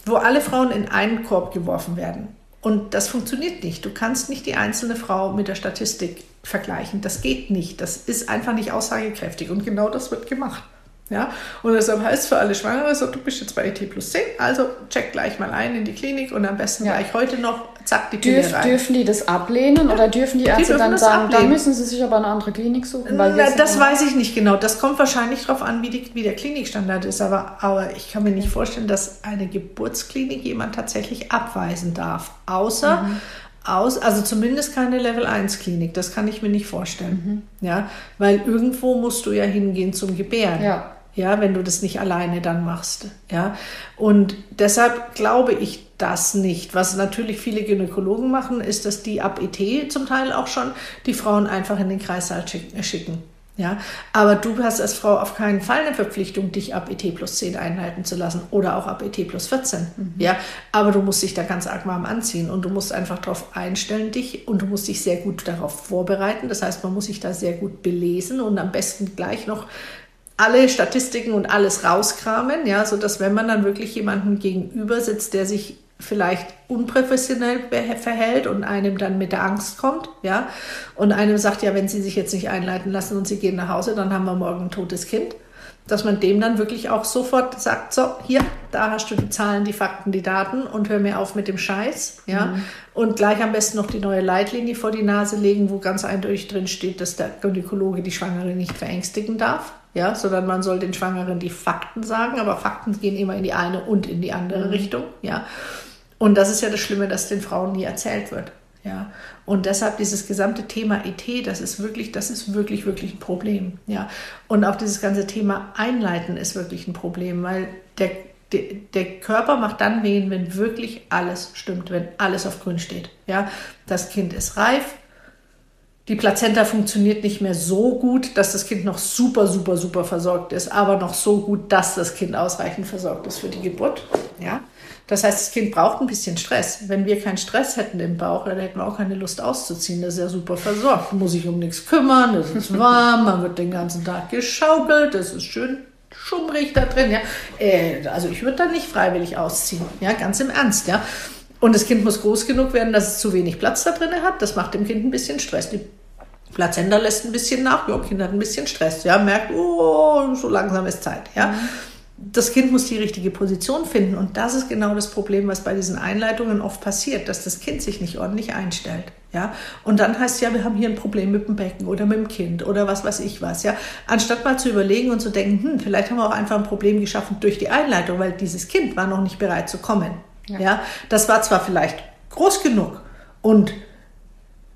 wo alle Frauen in einen Korb geworfen werden. Und das funktioniert nicht. Du kannst nicht die einzelne Frau mit der Statistik vergleichen. Das geht nicht. Das ist einfach nicht aussagekräftig. Und genau das wird gemacht. Ja? Und deshalb heißt für alle Schwangere so, du bist jetzt bei ET plus 10, also check gleich mal ein in die Klinik und am besten ja. gleich heute noch, zack, die Dürf, rein. Dürfen die das ablehnen ja. oder dürfen die Ärzte die dann sagen, da müssen sie sich aber eine andere Klinik suchen? Weil Na, das weiß ich nicht genau. Das kommt wahrscheinlich darauf an, wie, die, wie der Klinikstandard ist. Aber, aber ich kann mir nicht vorstellen, dass eine Geburtsklinik jemand tatsächlich abweisen darf. Außer mhm aus, also zumindest keine Level 1 Klinik, das kann ich mir nicht vorstellen. Mhm. Ja, weil irgendwo musst du ja hingehen zum Gebären. Ja. Ja, wenn du das nicht alleine dann machst, ja. Und deshalb glaube ich das nicht. Was natürlich viele Gynäkologen machen, ist, dass die ab ET zum Teil auch schon die Frauen einfach in den Kreissaal schicken. Ja, aber du hast als Frau auf keinen Fall eine Verpflichtung, dich ab ET plus 10 einhalten zu lassen oder auch ab ET plus 14. Mhm. Ja, aber du musst dich da ganz arg warm anziehen und du musst einfach darauf einstellen, dich und du musst dich sehr gut darauf vorbereiten. Das heißt, man muss sich da sehr gut belesen und am besten gleich noch alle Statistiken und alles rauskramen, ja, so dass wenn man dann wirklich jemanden gegenüber sitzt, der sich vielleicht unprofessionell verhält und einem dann mit der Angst kommt, ja, und einem sagt, ja, wenn Sie sich jetzt nicht einleiten lassen und Sie gehen nach Hause, dann haben wir morgen ein totes Kind, dass man dem dann wirklich auch sofort sagt, so, hier, da hast du die Zahlen, die Fakten, die Daten und hör mir auf mit dem Scheiß, ja, mhm. und gleich am besten noch die neue Leitlinie vor die Nase legen, wo ganz eindeutig drin steht, dass der Gynäkologe die Schwangere nicht verängstigen darf, ja, sondern man soll den Schwangeren die Fakten sagen, aber Fakten gehen immer in die eine und in die andere mhm. Richtung, ja. Und das ist ja das Schlimme, dass den Frauen nie erzählt wird. Ja, und deshalb dieses gesamte Thema ET, das ist wirklich, das ist wirklich, wirklich ein Problem. Ja, und auch dieses ganze Thema Einleiten ist wirklich ein Problem, weil der, der, der Körper macht dann wehen, wenn wirklich alles stimmt, wenn alles auf grün steht. Ja, das Kind ist reif, die Plazenta funktioniert nicht mehr so gut, dass das Kind noch super, super, super versorgt ist, aber noch so gut, dass das Kind ausreichend versorgt ist für die Geburt. Ja? Das heißt, das Kind braucht ein bisschen Stress. Wenn wir keinen Stress hätten im Bauch, dann hätten wir auch keine Lust auszuziehen. Das ist ja super versorgt. Muss sich um nichts kümmern, es ist warm, man wird den ganzen Tag geschaukelt, es ist schön schummrig da drin. Ja? Äh, also ich würde da nicht freiwillig ausziehen. Ja, ganz im Ernst. Ja. Und das Kind muss groß genug werden, dass es zu wenig Platz da drin hat. Das macht dem Kind ein bisschen Stress. Die Plazenta lässt ein bisschen nach. Ja, Kind hat ein bisschen Stress. Ja, merkt, oh, so langsam ist Zeit. Ja. Mhm. Das Kind muss die richtige Position finden. Und das ist genau das Problem, was bei diesen Einleitungen oft passiert, dass das Kind sich nicht ordentlich einstellt. Ja, und dann heißt ja, wir haben hier ein Problem mit dem Becken oder mit dem Kind oder was weiß ich was. Ja, anstatt mal zu überlegen und zu denken, hm, vielleicht haben wir auch einfach ein Problem geschaffen durch die Einleitung, weil dieses Kind war noch nicht bereit zu kommen. Ja, ja das war zwar vielleicht groß genug und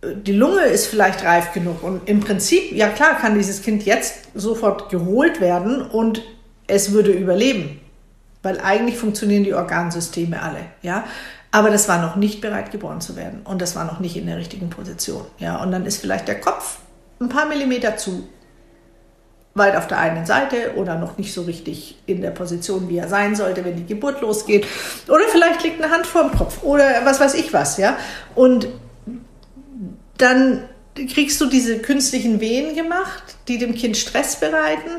äh, die Lunge ist vielleicht reif genug und im Prinzip, ja klar, kann dieses Kind jetzt sofort geholt werden und es würde überleben, weil eigentlich funktionieren die Organsysteme alle, ja. Aber das war noch nicht bereit, geboren zu werden und das war noch nicht in der richtigen Position, ja. Und dann ist vielleicht der Kopf ein paar Millimeter zu weit auf der einen Seite oder noch nicht so richtig in der Position, wie er sein sollte, wenn die Geburt losgeht. Oder vielleicht liegt eine Hand vorm Kopf oder was weiß ich was, ja. Und dann kriegst du diese künstlichen Wehen gemacht, die dem Kind Stress bereiten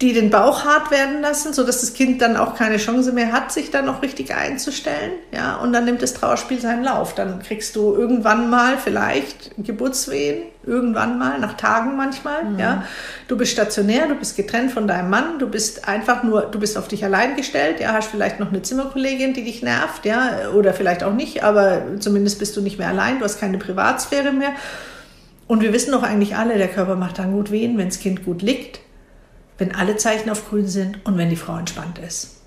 die den Bauch hart werden lassen, sodass das Kind dann auch keine Chance mehr hat, sich dann noch richtig einzustellen. Ja, und dann nimmt das Trauerspiel seinen Lauf. Dann kriegst du irgendwann mal vielleicht Geburtswehen, irgendwann mal, nach Tagen manchmal. Mhm. Ja, du bist stationär, du bist getrennt von deinem Mann, du bist einfach nur, du bist auf dich allein gestellt. Ja, hast vielleicht noch eine Zimmerkollegin, die dich nervt, ja, oder vielleicht auch nicht, aber zumindest bist du nicht mehr allein, du hast keine Privatsphäre mehr. Und wir wissen doch eigentlich alle, der Körper macht dann gut wehen, wenn das Kind gut liegt wenn alle Zeichen auf grün sind und wenn die Frau entspannt ist.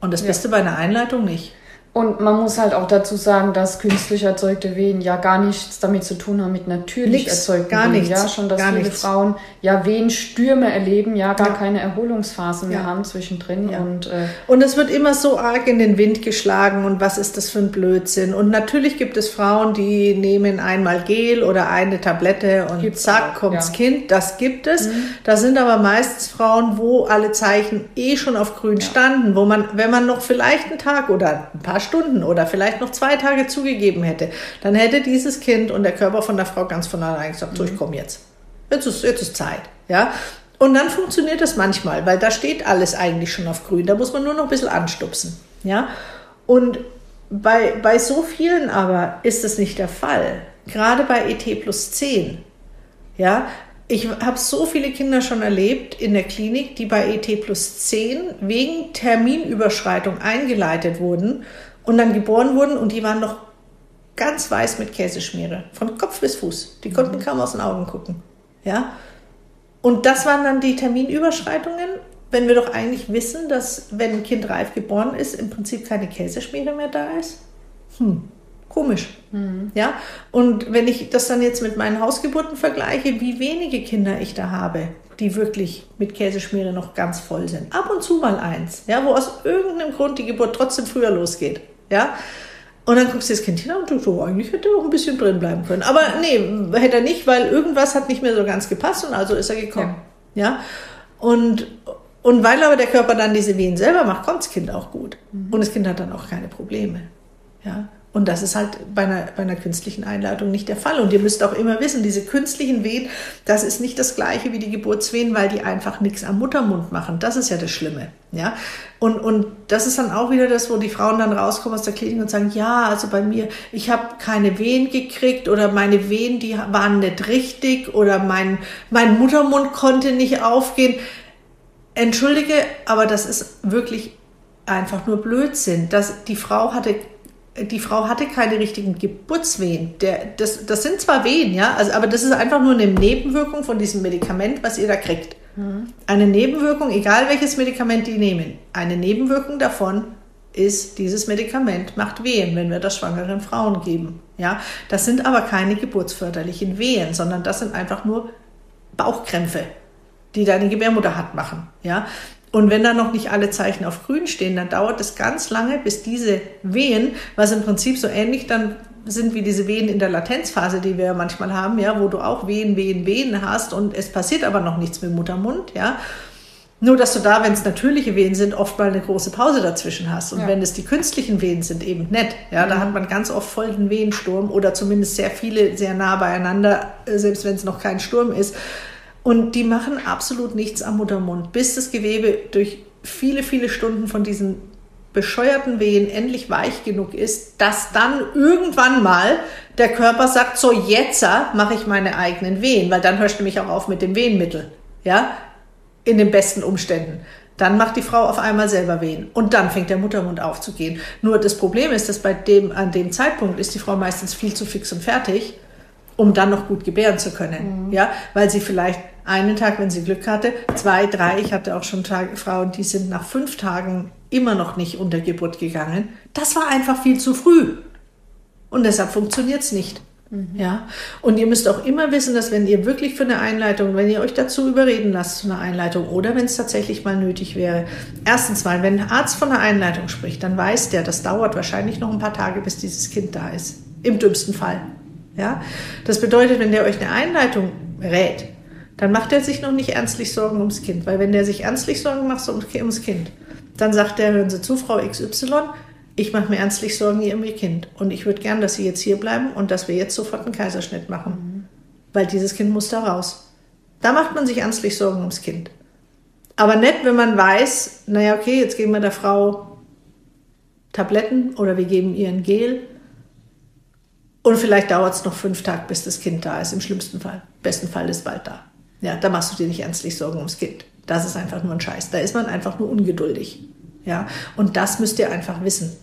Und das ja. bist du bei einer Einleitung nicht. Und man muss halt auch dazu sagen, dass künstlich erzeugte Wehen ja gar nichts damit zu tun haben mit natürlich nichts, erzeugten gar Wehen. Nichts, ja, schon, dass viele nichts. Frauen ja Wehenstürme erleben, ja gar ja. keine Erholungsphase mehr ja. haben zwischendrin. Ja. Und, äh, und es wird immer so arg in den Wind geschlagen und was ist das für ein Blödsinn. Und natürlich gibt es Frauen, die nehmen einmal Gel oder eine Tablette und zack, kommt's Kind. Das gibt es. Mhm. Da sind aber meistens Frauen, wo alle Zeichen eh schon auf grün standen, wo man, wenn man noch vielleicht einen Tag oder ein paar Stunden oder vielleicht noch zwei Tage zugegeben hätte, dann hätte dieses Kind und der Körper von der Frau ganz von allein gesagt, so, ich mhm. komme jetzt. Jetzt ist, jetzt ist Zeit. Ja? Und dann funktioniert das manchmal, weil da steht alles eigentlich schon auf grün. Da muss man nur noch ein bisschen anstupsen. Ja? Und bei, bei so vielen aber ist das nicht der Fall. Gerade bei ET plus 10. Ja, ich habe so viele Kinder schon erlebt in der Klinik, die bei ET plus 10 wegen Terminüberschreitung eingeleitet wurden und dann geboren wurden und die waren noch ganz weiß mit Käseschmiere, von Kopf bis Fuß. Die konnten mhm. kaum aus den Augen gucken. Ja? Und das waren dann die Terminüberschreitungen, wenn wir doch eigentlich wissen, dass wenn ein Kind reif geboren ist, im Prinzip keine Käseschmiere mehr da ist. Hm. Komisch. Ja? Und wenn ich das dann jetzt mit meinen Hausgeburten vergleiche, wie wenige Kinder ich da habe, die wirklich mit Käseschmiere noch ganz voll sind. Ab und zu mal eins, ja, wo aus irgendeinem Grund die Geburt trotzdem früher losgeht. Ja? Und dann guckst du das Kind hin und du so, eigentlich hätte er auch ein bisschen drin bleiben können. Aber nee, hätte er nicht, weil irgendwas hat nicht mehr so ganz gepasst und also ist er gekommen. Ja. ja? Und, und weil aber der Körper dann diese Wehen selber macht, kommt das Kind auch gut. Mhm. Und das Kind hat dann auch keine Probleme. Ja. Und das ist halt bei einer, bei einer künstlichen Einleitung nicht der Fall. Und ihr müsst auch immer wissen, diese künstlichen Wehen, das ist nicht das gleiche wie die Geburtswehen, weil die einfach nichts am Muttermund machen. Das ist ja das Schlimme. Ja? Und, und das ist dann auch wieder das, wo die Frauen dann rauskommen aus der Klinik und sagen, ja, also bei mir, ich habe keine Wehen gekriegt oder meine Wehen, die waren nicht richtig oder mein, mein Muttermund konnte nicht aufgehen. Entschuldige, aber das ist wirklich einfach nur Blödsinn. Das, die Frau hatte die Frau hatte keine richtigen Geburtswehen. Der, das, das sind zwar Wehen, ja, also, aber das ist einfach nur eine Nebenwirkung von diesem Medikament, was ihr da kriegt. Mhm. Eine Nebenwirkung, egal welches Medikament die nehmen, eine Nebenwirkung davon ist, dieses Medikament macht Wehen, wenn wir das schwangeren Frauen geben. Ja, das sind aber keine geburtsförderlichen Wehen, sondern das sind einfach nur Bauchkrämpfe, die deine Gebärmutter hat machen. Ja, und wenn da noch nicht alle Zeichen auf grün stehen, dann dauert es ganz lange, bis diese Wehen, was im Prinzip so ähnlich dann sind wie diese Wehen in der Latenzphase, die wir manchmal haben, ja, wo du auch Wehen, Wehen, Wehen hast und es passiert aber noch nichts mit Muttermund, ja. Nur, dass du da, wenn es natürliche Wehen sind, oft mal eine große Pause dazwischen hast. Und ja. wenn es die künstlichen Wehen sind, eben nett. Ja, mhm. da hat man ganz oft voll den Wehensturm oder zumindest sehr viele sehr nah beieinander, äh, selbst wenn es noch kein Sturm ist. Und die machen absolut nichts am Muttermund, bis das Gewebe durch viele, viele Stunden von diesen bescheuerten Wehen endlich weich genug ist, dass dann irgendwann mal der Körper sagt, so jetzt mache ich meine eigenen Wehen, weil dann hörst du mich auch auf mit dem Wehenmittel. Ja, in den besten Umständen. Dann macht die Frau auf einmal selber Wehen und dann fängt der Muttermund aufzugehen. Nur das Problem ist, dass bei dem, an dem Zeitpunkt ist die Frau meistens viel zu fix und fertig, um dann noch gut gebären zu können. Mhm. Ja, weil sie vielleicht einen Tag, wenn sie Glück hatte, zwei, drei. Ich hatte auch schon Tage, Frauen, die sind nach fünf Tagen immer noch nicht unter Geburt gegangen. Das war einfach viel zu früh. Und deshalb funktioniert es nicht. Mhm. Ja, und ihr müsst auch immer wissen, dass wenn ihr wirklich für eine Einleitung, wenn ihr euch dazu überreden lasst zu einer Einleitung oder wenn es tatsächlich mal nötig wäre, erstens mal, wenn ein Arzt von einer Einleitung spricht, dann weiß der, das dauert wahrscheinlich noch ein paar Tage, bis dieses Kind da ist. Im dümmsten Fall. Ja, das bedeutet, wenn der euch eine Einleitung rät, dann macht er sich noch nicht ernstlich Sorgen ums Kind. Weil wenn der sich ernstlich Sorgen macht ums Kind, dann sagt er, hören Sie zu, Frau XY, ich mache mir ernstlich Sorgen um Ihr Kind. Und ich würde gern, dass Sie jetzt hier bleiben und dass wir jetzt sofort einen Kaiserschnitt machen. Mhm. Weil dieses Kind muss da raus. Da macht man sich ernstlich Sorgen ums Kind. Aber nicht, wenn man weiß, naja, okay, jetzt geben wir der Frau Tabletten oder wir geben ihr ein Gel. Und vielleicht dauert es noch fünf Tage, bis das Kind da ist, im schlimmsten Fall. Im besten Fall ist bald da. Ja, da machst du dir nicht ernstlich Sorgen ums Kind. Das ist einfach nur ein Scheiß. Da ist man einfach nur ungeduldig. Ja, und das müsst ihr einfach wissen.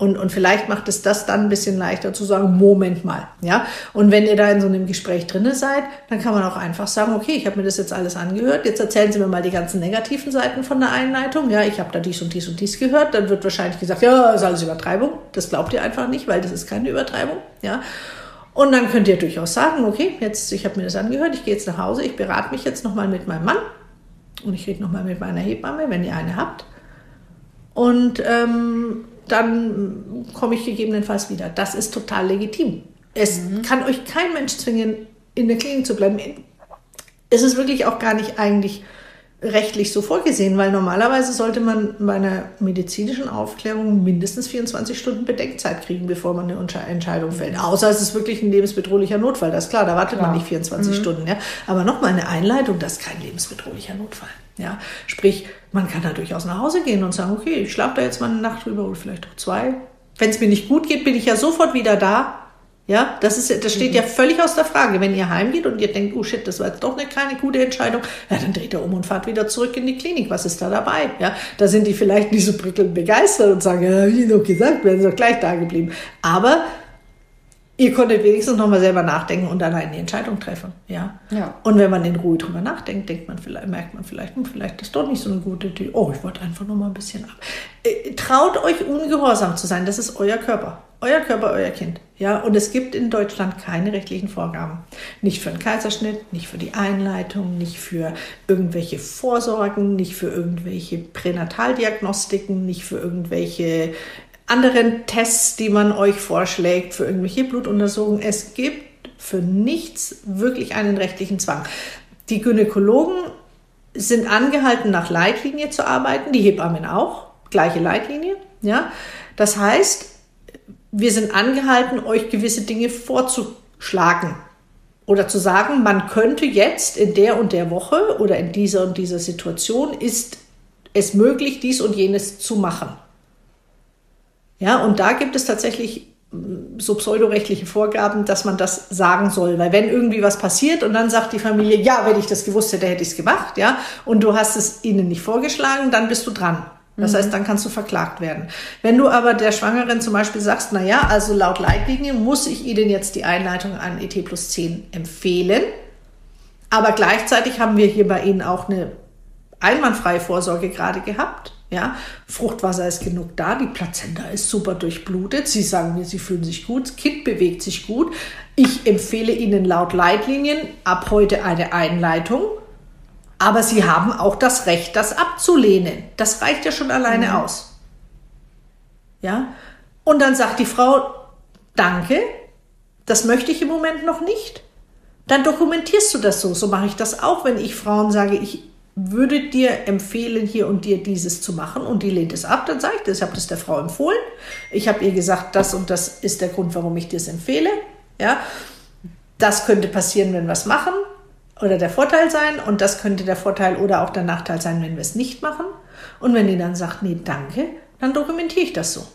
Und, und vielleicht macht es das dann ein bisschen leichter zu sagen, Moment mal. Ja, und wenn ihr da in so einem Gespräch drinne seid, dann kann man auch einfach sagen, okay, ich habe mir das jetzt alles angehört. Jetzt erzählen Sie mir mal die ganzen negativen Seiten von der Einleitung. Ja, ich habe da dies und dies und dies gehört. Dann wird wahrscheinlich gesagt, ja, das ist alles Übertreibung. Das glaubt ihr einfach nicht, weil das ist keine Übertreibung. Ja, und dann könnt ihr durchaus sagen, okay, jetzt, ich habe mir das angehört, ich gehe jetzt nach Hause, ich berate mich jetzt nochmal mit meinem Mann und ich rede nochmal mit meiner Hebamme, wenn ihr eine habt. Und ähm, dann komme ich gegebenenfalls wieder. Das ist total legitim. Es mhm. kann euch kein Mensch zwingen, in der Klinik zu bleiben. Es ist wirklich auch gar nicht eigentlich rechtlich so vorgesehen, weil normalerweise sollte man bei einer medizinischen Aufklärung mindestens 24 Stunden Bedenkzeit kriegen, bevor man eine Entscheidung fällt. Außer es ist wirklich ein lebensbedrohlicher Notfall, das ist klar, da wartet klar. man nicht 24 mhm. Stunden. Ja. Aber nochmal eine Einleitung, das ist kein lebensbedrohlicher Notfall. Ja. Sprich, man kann da durchaus nach Hause gehen und sagen, okay, ich schlafe da jetzt mal eine Nacht drüber oder vielleicht auch zwei. Wenn es mir nicht gut geht, bin ich ja sofort wieder da ja, das, ist, das steht ja völlig aus der Frage. Wenn ihr heimgeht und ihr denkt, oh shit, das war jetzt doch eine keine gute Entscheidung, ja, dann dreht ihr um und fahrt wieder zurück in die Klinik. Was ist da dabei? Ja, da sind die vielleicht nicht so prickelnd begeistert und sagen, ja, wie doch gesagt, wären sie doch gleich da geblieben. Aber ihr konntet wenigstens nochmal selber nachdenken und allein die Entscheidung treffen. Ja? ja. Und wenn man in Ruhe drüber nachdenkt, denkt man vielleicht, merkt man vielleicht, hm, vielleicht ist doch nicht so eine gute Idee. Oh, ich wollte einfach nur mal ein bisschen ab. Äh, traut euch ungehorsam zu sein, das ist euer Körper. Euer Körper, euer Kind. Ja, und es gibt in Deutschland keine rechtlichen Vorgaben. Nicht für einen Kaiserschnitt, nicht für die Einleitung, nicht für irgendwelche Vorsorgen, nicht für irgendwelche Pränataldiagnostiken, nicht für irgendwelche anderen Tests, die man euch vorschlägt, für irgendwelche Blutuntersuchungen. Es gibt für nichts wirklich einen rechtlichen Zwang. Die Gynäkologen sind angehalten, nach Leitlinie zu arbeiten, die Hebammen auch, gleiche Leitlinie. Ja? Das heißt, wir sind angehalten, euch gewisse Dinge vorzuschlagen oder zu sagen, man könnte jetzt in der und der Woche oder in dieser und dieser Situation ist es möglich, dies und jenes zu machen. Ja, und da gibt es tatsächlich so pseudorechtliche Vorgaben, dass man das sagen soll. Weil wenn irgendwie was passiert und dann sagt die Familie, ja, wenn ich das gewusst hätte, hätte ich es gemacht, ja, und du hast es ihnen nicht vorgeschlagen, dann bist du dran. Das mhm. heißt, dann kannst du verklagt werden. Wenn du aber der Schwangeren zum Beispiel sagst, na ja, also laut Leitlinie muss ich Ihnen jetzt die Einleitung an ET plus 10 empfehlen, aber gleichzeitig haben wir hier bei Ihnen auch eine einwandfreie Vorsorge gerade gehabt. Ja, Fruchtwasser ist genug da, die Plazenta ist super durchblutet. Sie sagen mir, sie fühlen sich gut, das Kind bewegt sich gut. Ich empfehle Ihnen laut Leitlinien ab heute eine Einleitung. Aber Sie haben auch das Recht, das abzulehnen. Das reicht ja schon alleine mhm. aus. Ja? Und dann sagt die Frau, danke, das möchte ich im Moment noch nicht. Dann dokumentierst du das so. So mache ich das auch, wenn ich Frauen sage, ich würde dir empfehlen, hier und dir dieses zu machen und die lehnt es ab, dann sage ich das. Ich habe das der Frau empfohlen. Ich habe ihr gesagt, das und das ist der Grund, warum ich dir es empfehle. Ja, das könnte passieren, wenn wir es machen oder der Vorteil sein und das könnte der Vorteil oder auch der Nachteil sein, wenn wir es nicht machen. Und wenn die dann sagt, nee, danke, dann dokumentiere ich das so.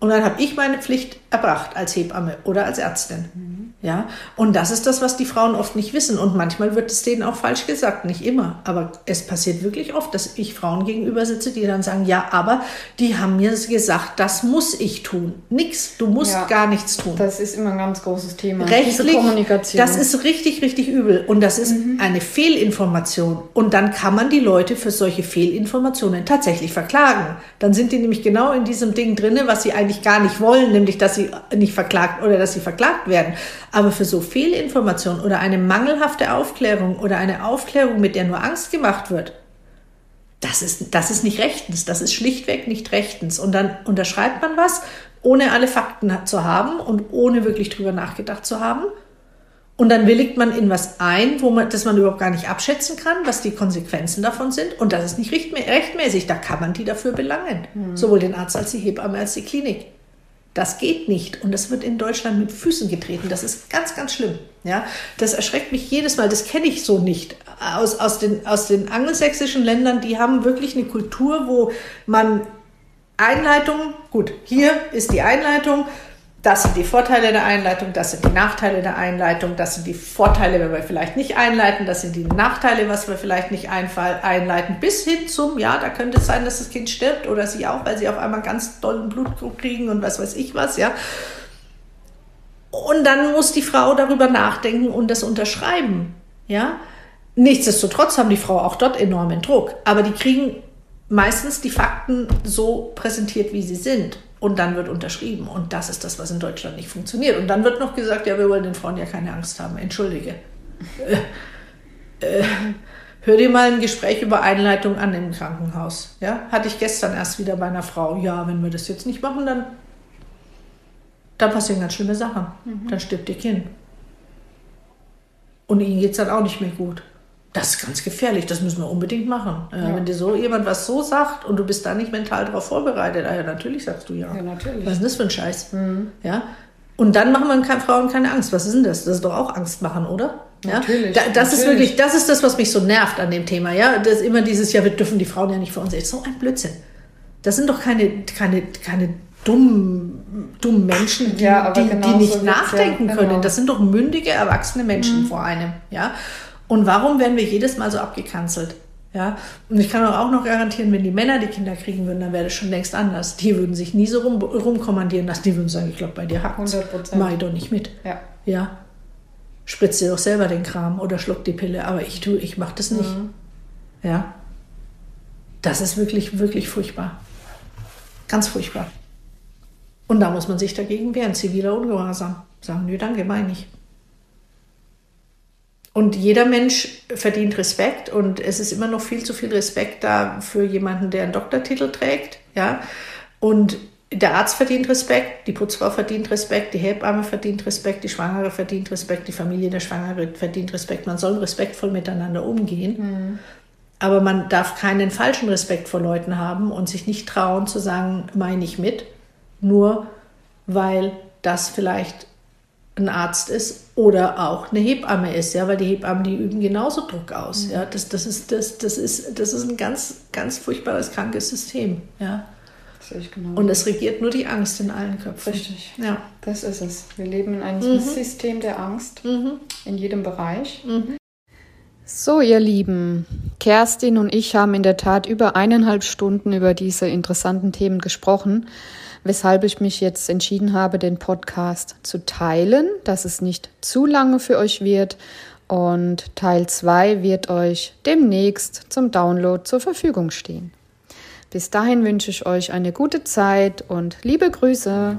Und dann habe ich meine Pflicht erbracht als Hebamme oder als Ärztin. Ja, und das ist das, was die Frauen oft nicht wissen. Und manchmal wird es denen auch falsch gesagt, nicht immer. Aber es passiert wirklich oft, dass ich Frauen gegenüber sitze, die dann sagen, ja, aber die haben mir gesagt, das muss ich tun. Nix, du musst ja, gar nichts tun. Das ist immer ein ganz großes Thema. Rechtlich, Kommunikation. Das ist richtig, richtig übel. Und das ist mhm. eine Fehlinformation. Und dann kann man die Leute für solche Fehlinformationen tatsächlich verklagen. Dann sind die nämlich genau in diesem Ding drinne, was sie eigentlich gar nicht wollen, nämlich dass sie nicht verklagt oder dass sie verklagt werden. Aber für so Fehlinformation oder eine mangelhafte Aufklärung oder eine Aufklärung, mit der nur Angst gemacht wird, das ist, das ist nicht rechtens, das ist schlichtweg nicht rechtens. Und dann unterschreibt man was, ohne alle Fakten zu haben und ohne wirklich drüber nachgedacht zu haben. Und dann willigt man in was ein, wo man, das man überhaupt gar nicht abschätzen kann, was die Konsequenzen davon sind. Und das ist nicht rechtmäßig. Da kann man die dafür belangen. Mhm. Sowohl den Arzt als die Hebamme als die Klinik. Das geht nicht. Und das wird in Deutschland mit Füßen getreten. Das ist ganz, ganz schlimm. Ja, das erschreckt mich jedes Mal. Das kenne ich so nicht. Aus, aus, den, aus den angelsächsischen Ländern, die haben wirklich eine Kultur, wo man Einleitung, gut, hier ist die Einleitung, das sind die Vorteile der Einleitung, das sind die Nachteile der Einleitung, das sind die Vorteile, wenn wir vielleicht nicht einleiten, das sind die Nachteile, was wir vielleicht nicht einleiten, bis hin zum, ja, da könnte es sein, dass das Kind stirbt oder sie auch, weil sie auf einmal ganz dollen Blutdruck kriegen und was weiß ich was, ja. Und dann muss die Frau darüber nachdenken und das unterschreiben, ja. Nichtsdestotrotz haben die Frau auch dort enormen Druck, aber die kriegen meistens die Fakten so präsentiert, wie sie sind und dann wird unterschrieben. Und das ist das, was in Deutschland nicht funktioniert. Und dann wird noch gesagt, ja, wir wollen den Frauen ja keine Angst haben. Entschuldige. Äh, äh, hör dir mal ein Gespräch über Einleitung an im Krankenhaus. Ja? Hatte ich gestern erst wieder bei einer Frau. Ja, wenn wir das jetzt nicht machen, dann, dann passieren ganz schlimme Sachen. Mhm. Dann stirbt ihr Kind. Und ihnen geht es dann auch nicht mehr gut. Das ist ganz gefährlich, das müssen wir unbedingt machen. Äh, ja. Wenn dir so jemand was so sagt und du bist da nicht mental darauf vorbereitet, ah ja, natürlich sagst du ja. Ja, natürlich. Was ist denn das für ein Scheiß? Mhm. Ja? Und dann machen wir Frauen keine Angst. Was ist denn das? Das ist doch auch Angst machen, oder? Ja? Natürlich. Da, das natürlich. ist wirklich, das ist das, was mich so nervt an dem Thema. Ja, das ist immer dieses, ja, wir dürfen die Frauen ja nicht für uns. Das ist so ein Blödsinn. Das sind doch keine, keine, keine dummen, dummen Menschen, die, ja, die, die, nicht so nachdenken ja, genau. können. Das sind doch mündige, erwachsene Menschen mhm. vor einem. Ja. Und warum werden wir jedes Mal so abgekanzelt? Ja, und ich kann auch noch garantieren, wenn die Männer die Kinder kriegen würden, dann wäre das schon längst anders. Die würden sich nie so rum, rumkommandieren lassen. Die würden sagen, ich glaube, bei dir hackt Mach ich doch nicht mit. Ja. ja. Spritz dir doch selber den Kram oder schluck die Pille, aber ich tue, ich mache das nicht. Mhm. Ja. Das ist wirklich, wirklich furchtbar. Ganz furchtbar. Und da muss man sich dagegen wehren, ziviler Ungehorsam. Sagen, nö, danke, meine ich. Und jeder Mensch verdient Respekt und es ist immer noch viel zu viel Respekt da für jemanden, der einen Doktortitel trägt. Ja? Und der Arzt verdient Respekt, die Putzfrau verdient Respekt, die Hebamme verdient Respekt, die Schwangere verdient Respekt, die Familie der Schwangere verdient Respekt. Man soll respektvoll miteinander umgehen. Mhm. Aber man darf keinen falschen Respekt vor Leuten haben und sich nicht trauen zu sagen, meine ich mit, nur weil das vielleicht ein Arzt ist oder auch eine Hebamme ist, ja, weil die Hebammen, die üben genauso Druck aus. Mhm. Ja, das, das, ist, das, das, ist, das ist ein ganz, ganz furchtbares, krankes System. Ja. Genau. Und es regiert nur die Angst in allen Köpfen. Richtig. Ja. Das ist es. Wir leben in einem mhm. System der Angst mhm. in jedem Bereich. Mhm. So, ihr Lieben, Kerstin und ich haben in der Tat über eineinhalb Stunden über diese interessanten Themen gesprochen weshalb ich mich jetzt entschieden habe, den Podcast zu teilen, dass es nicht zu lange für euch wird. Und Teil 2 wird euch demnächst zum Download zur Verfügung stehen. Bis dahin wünsche ich euch eine gute Zeit und liebe Grüße.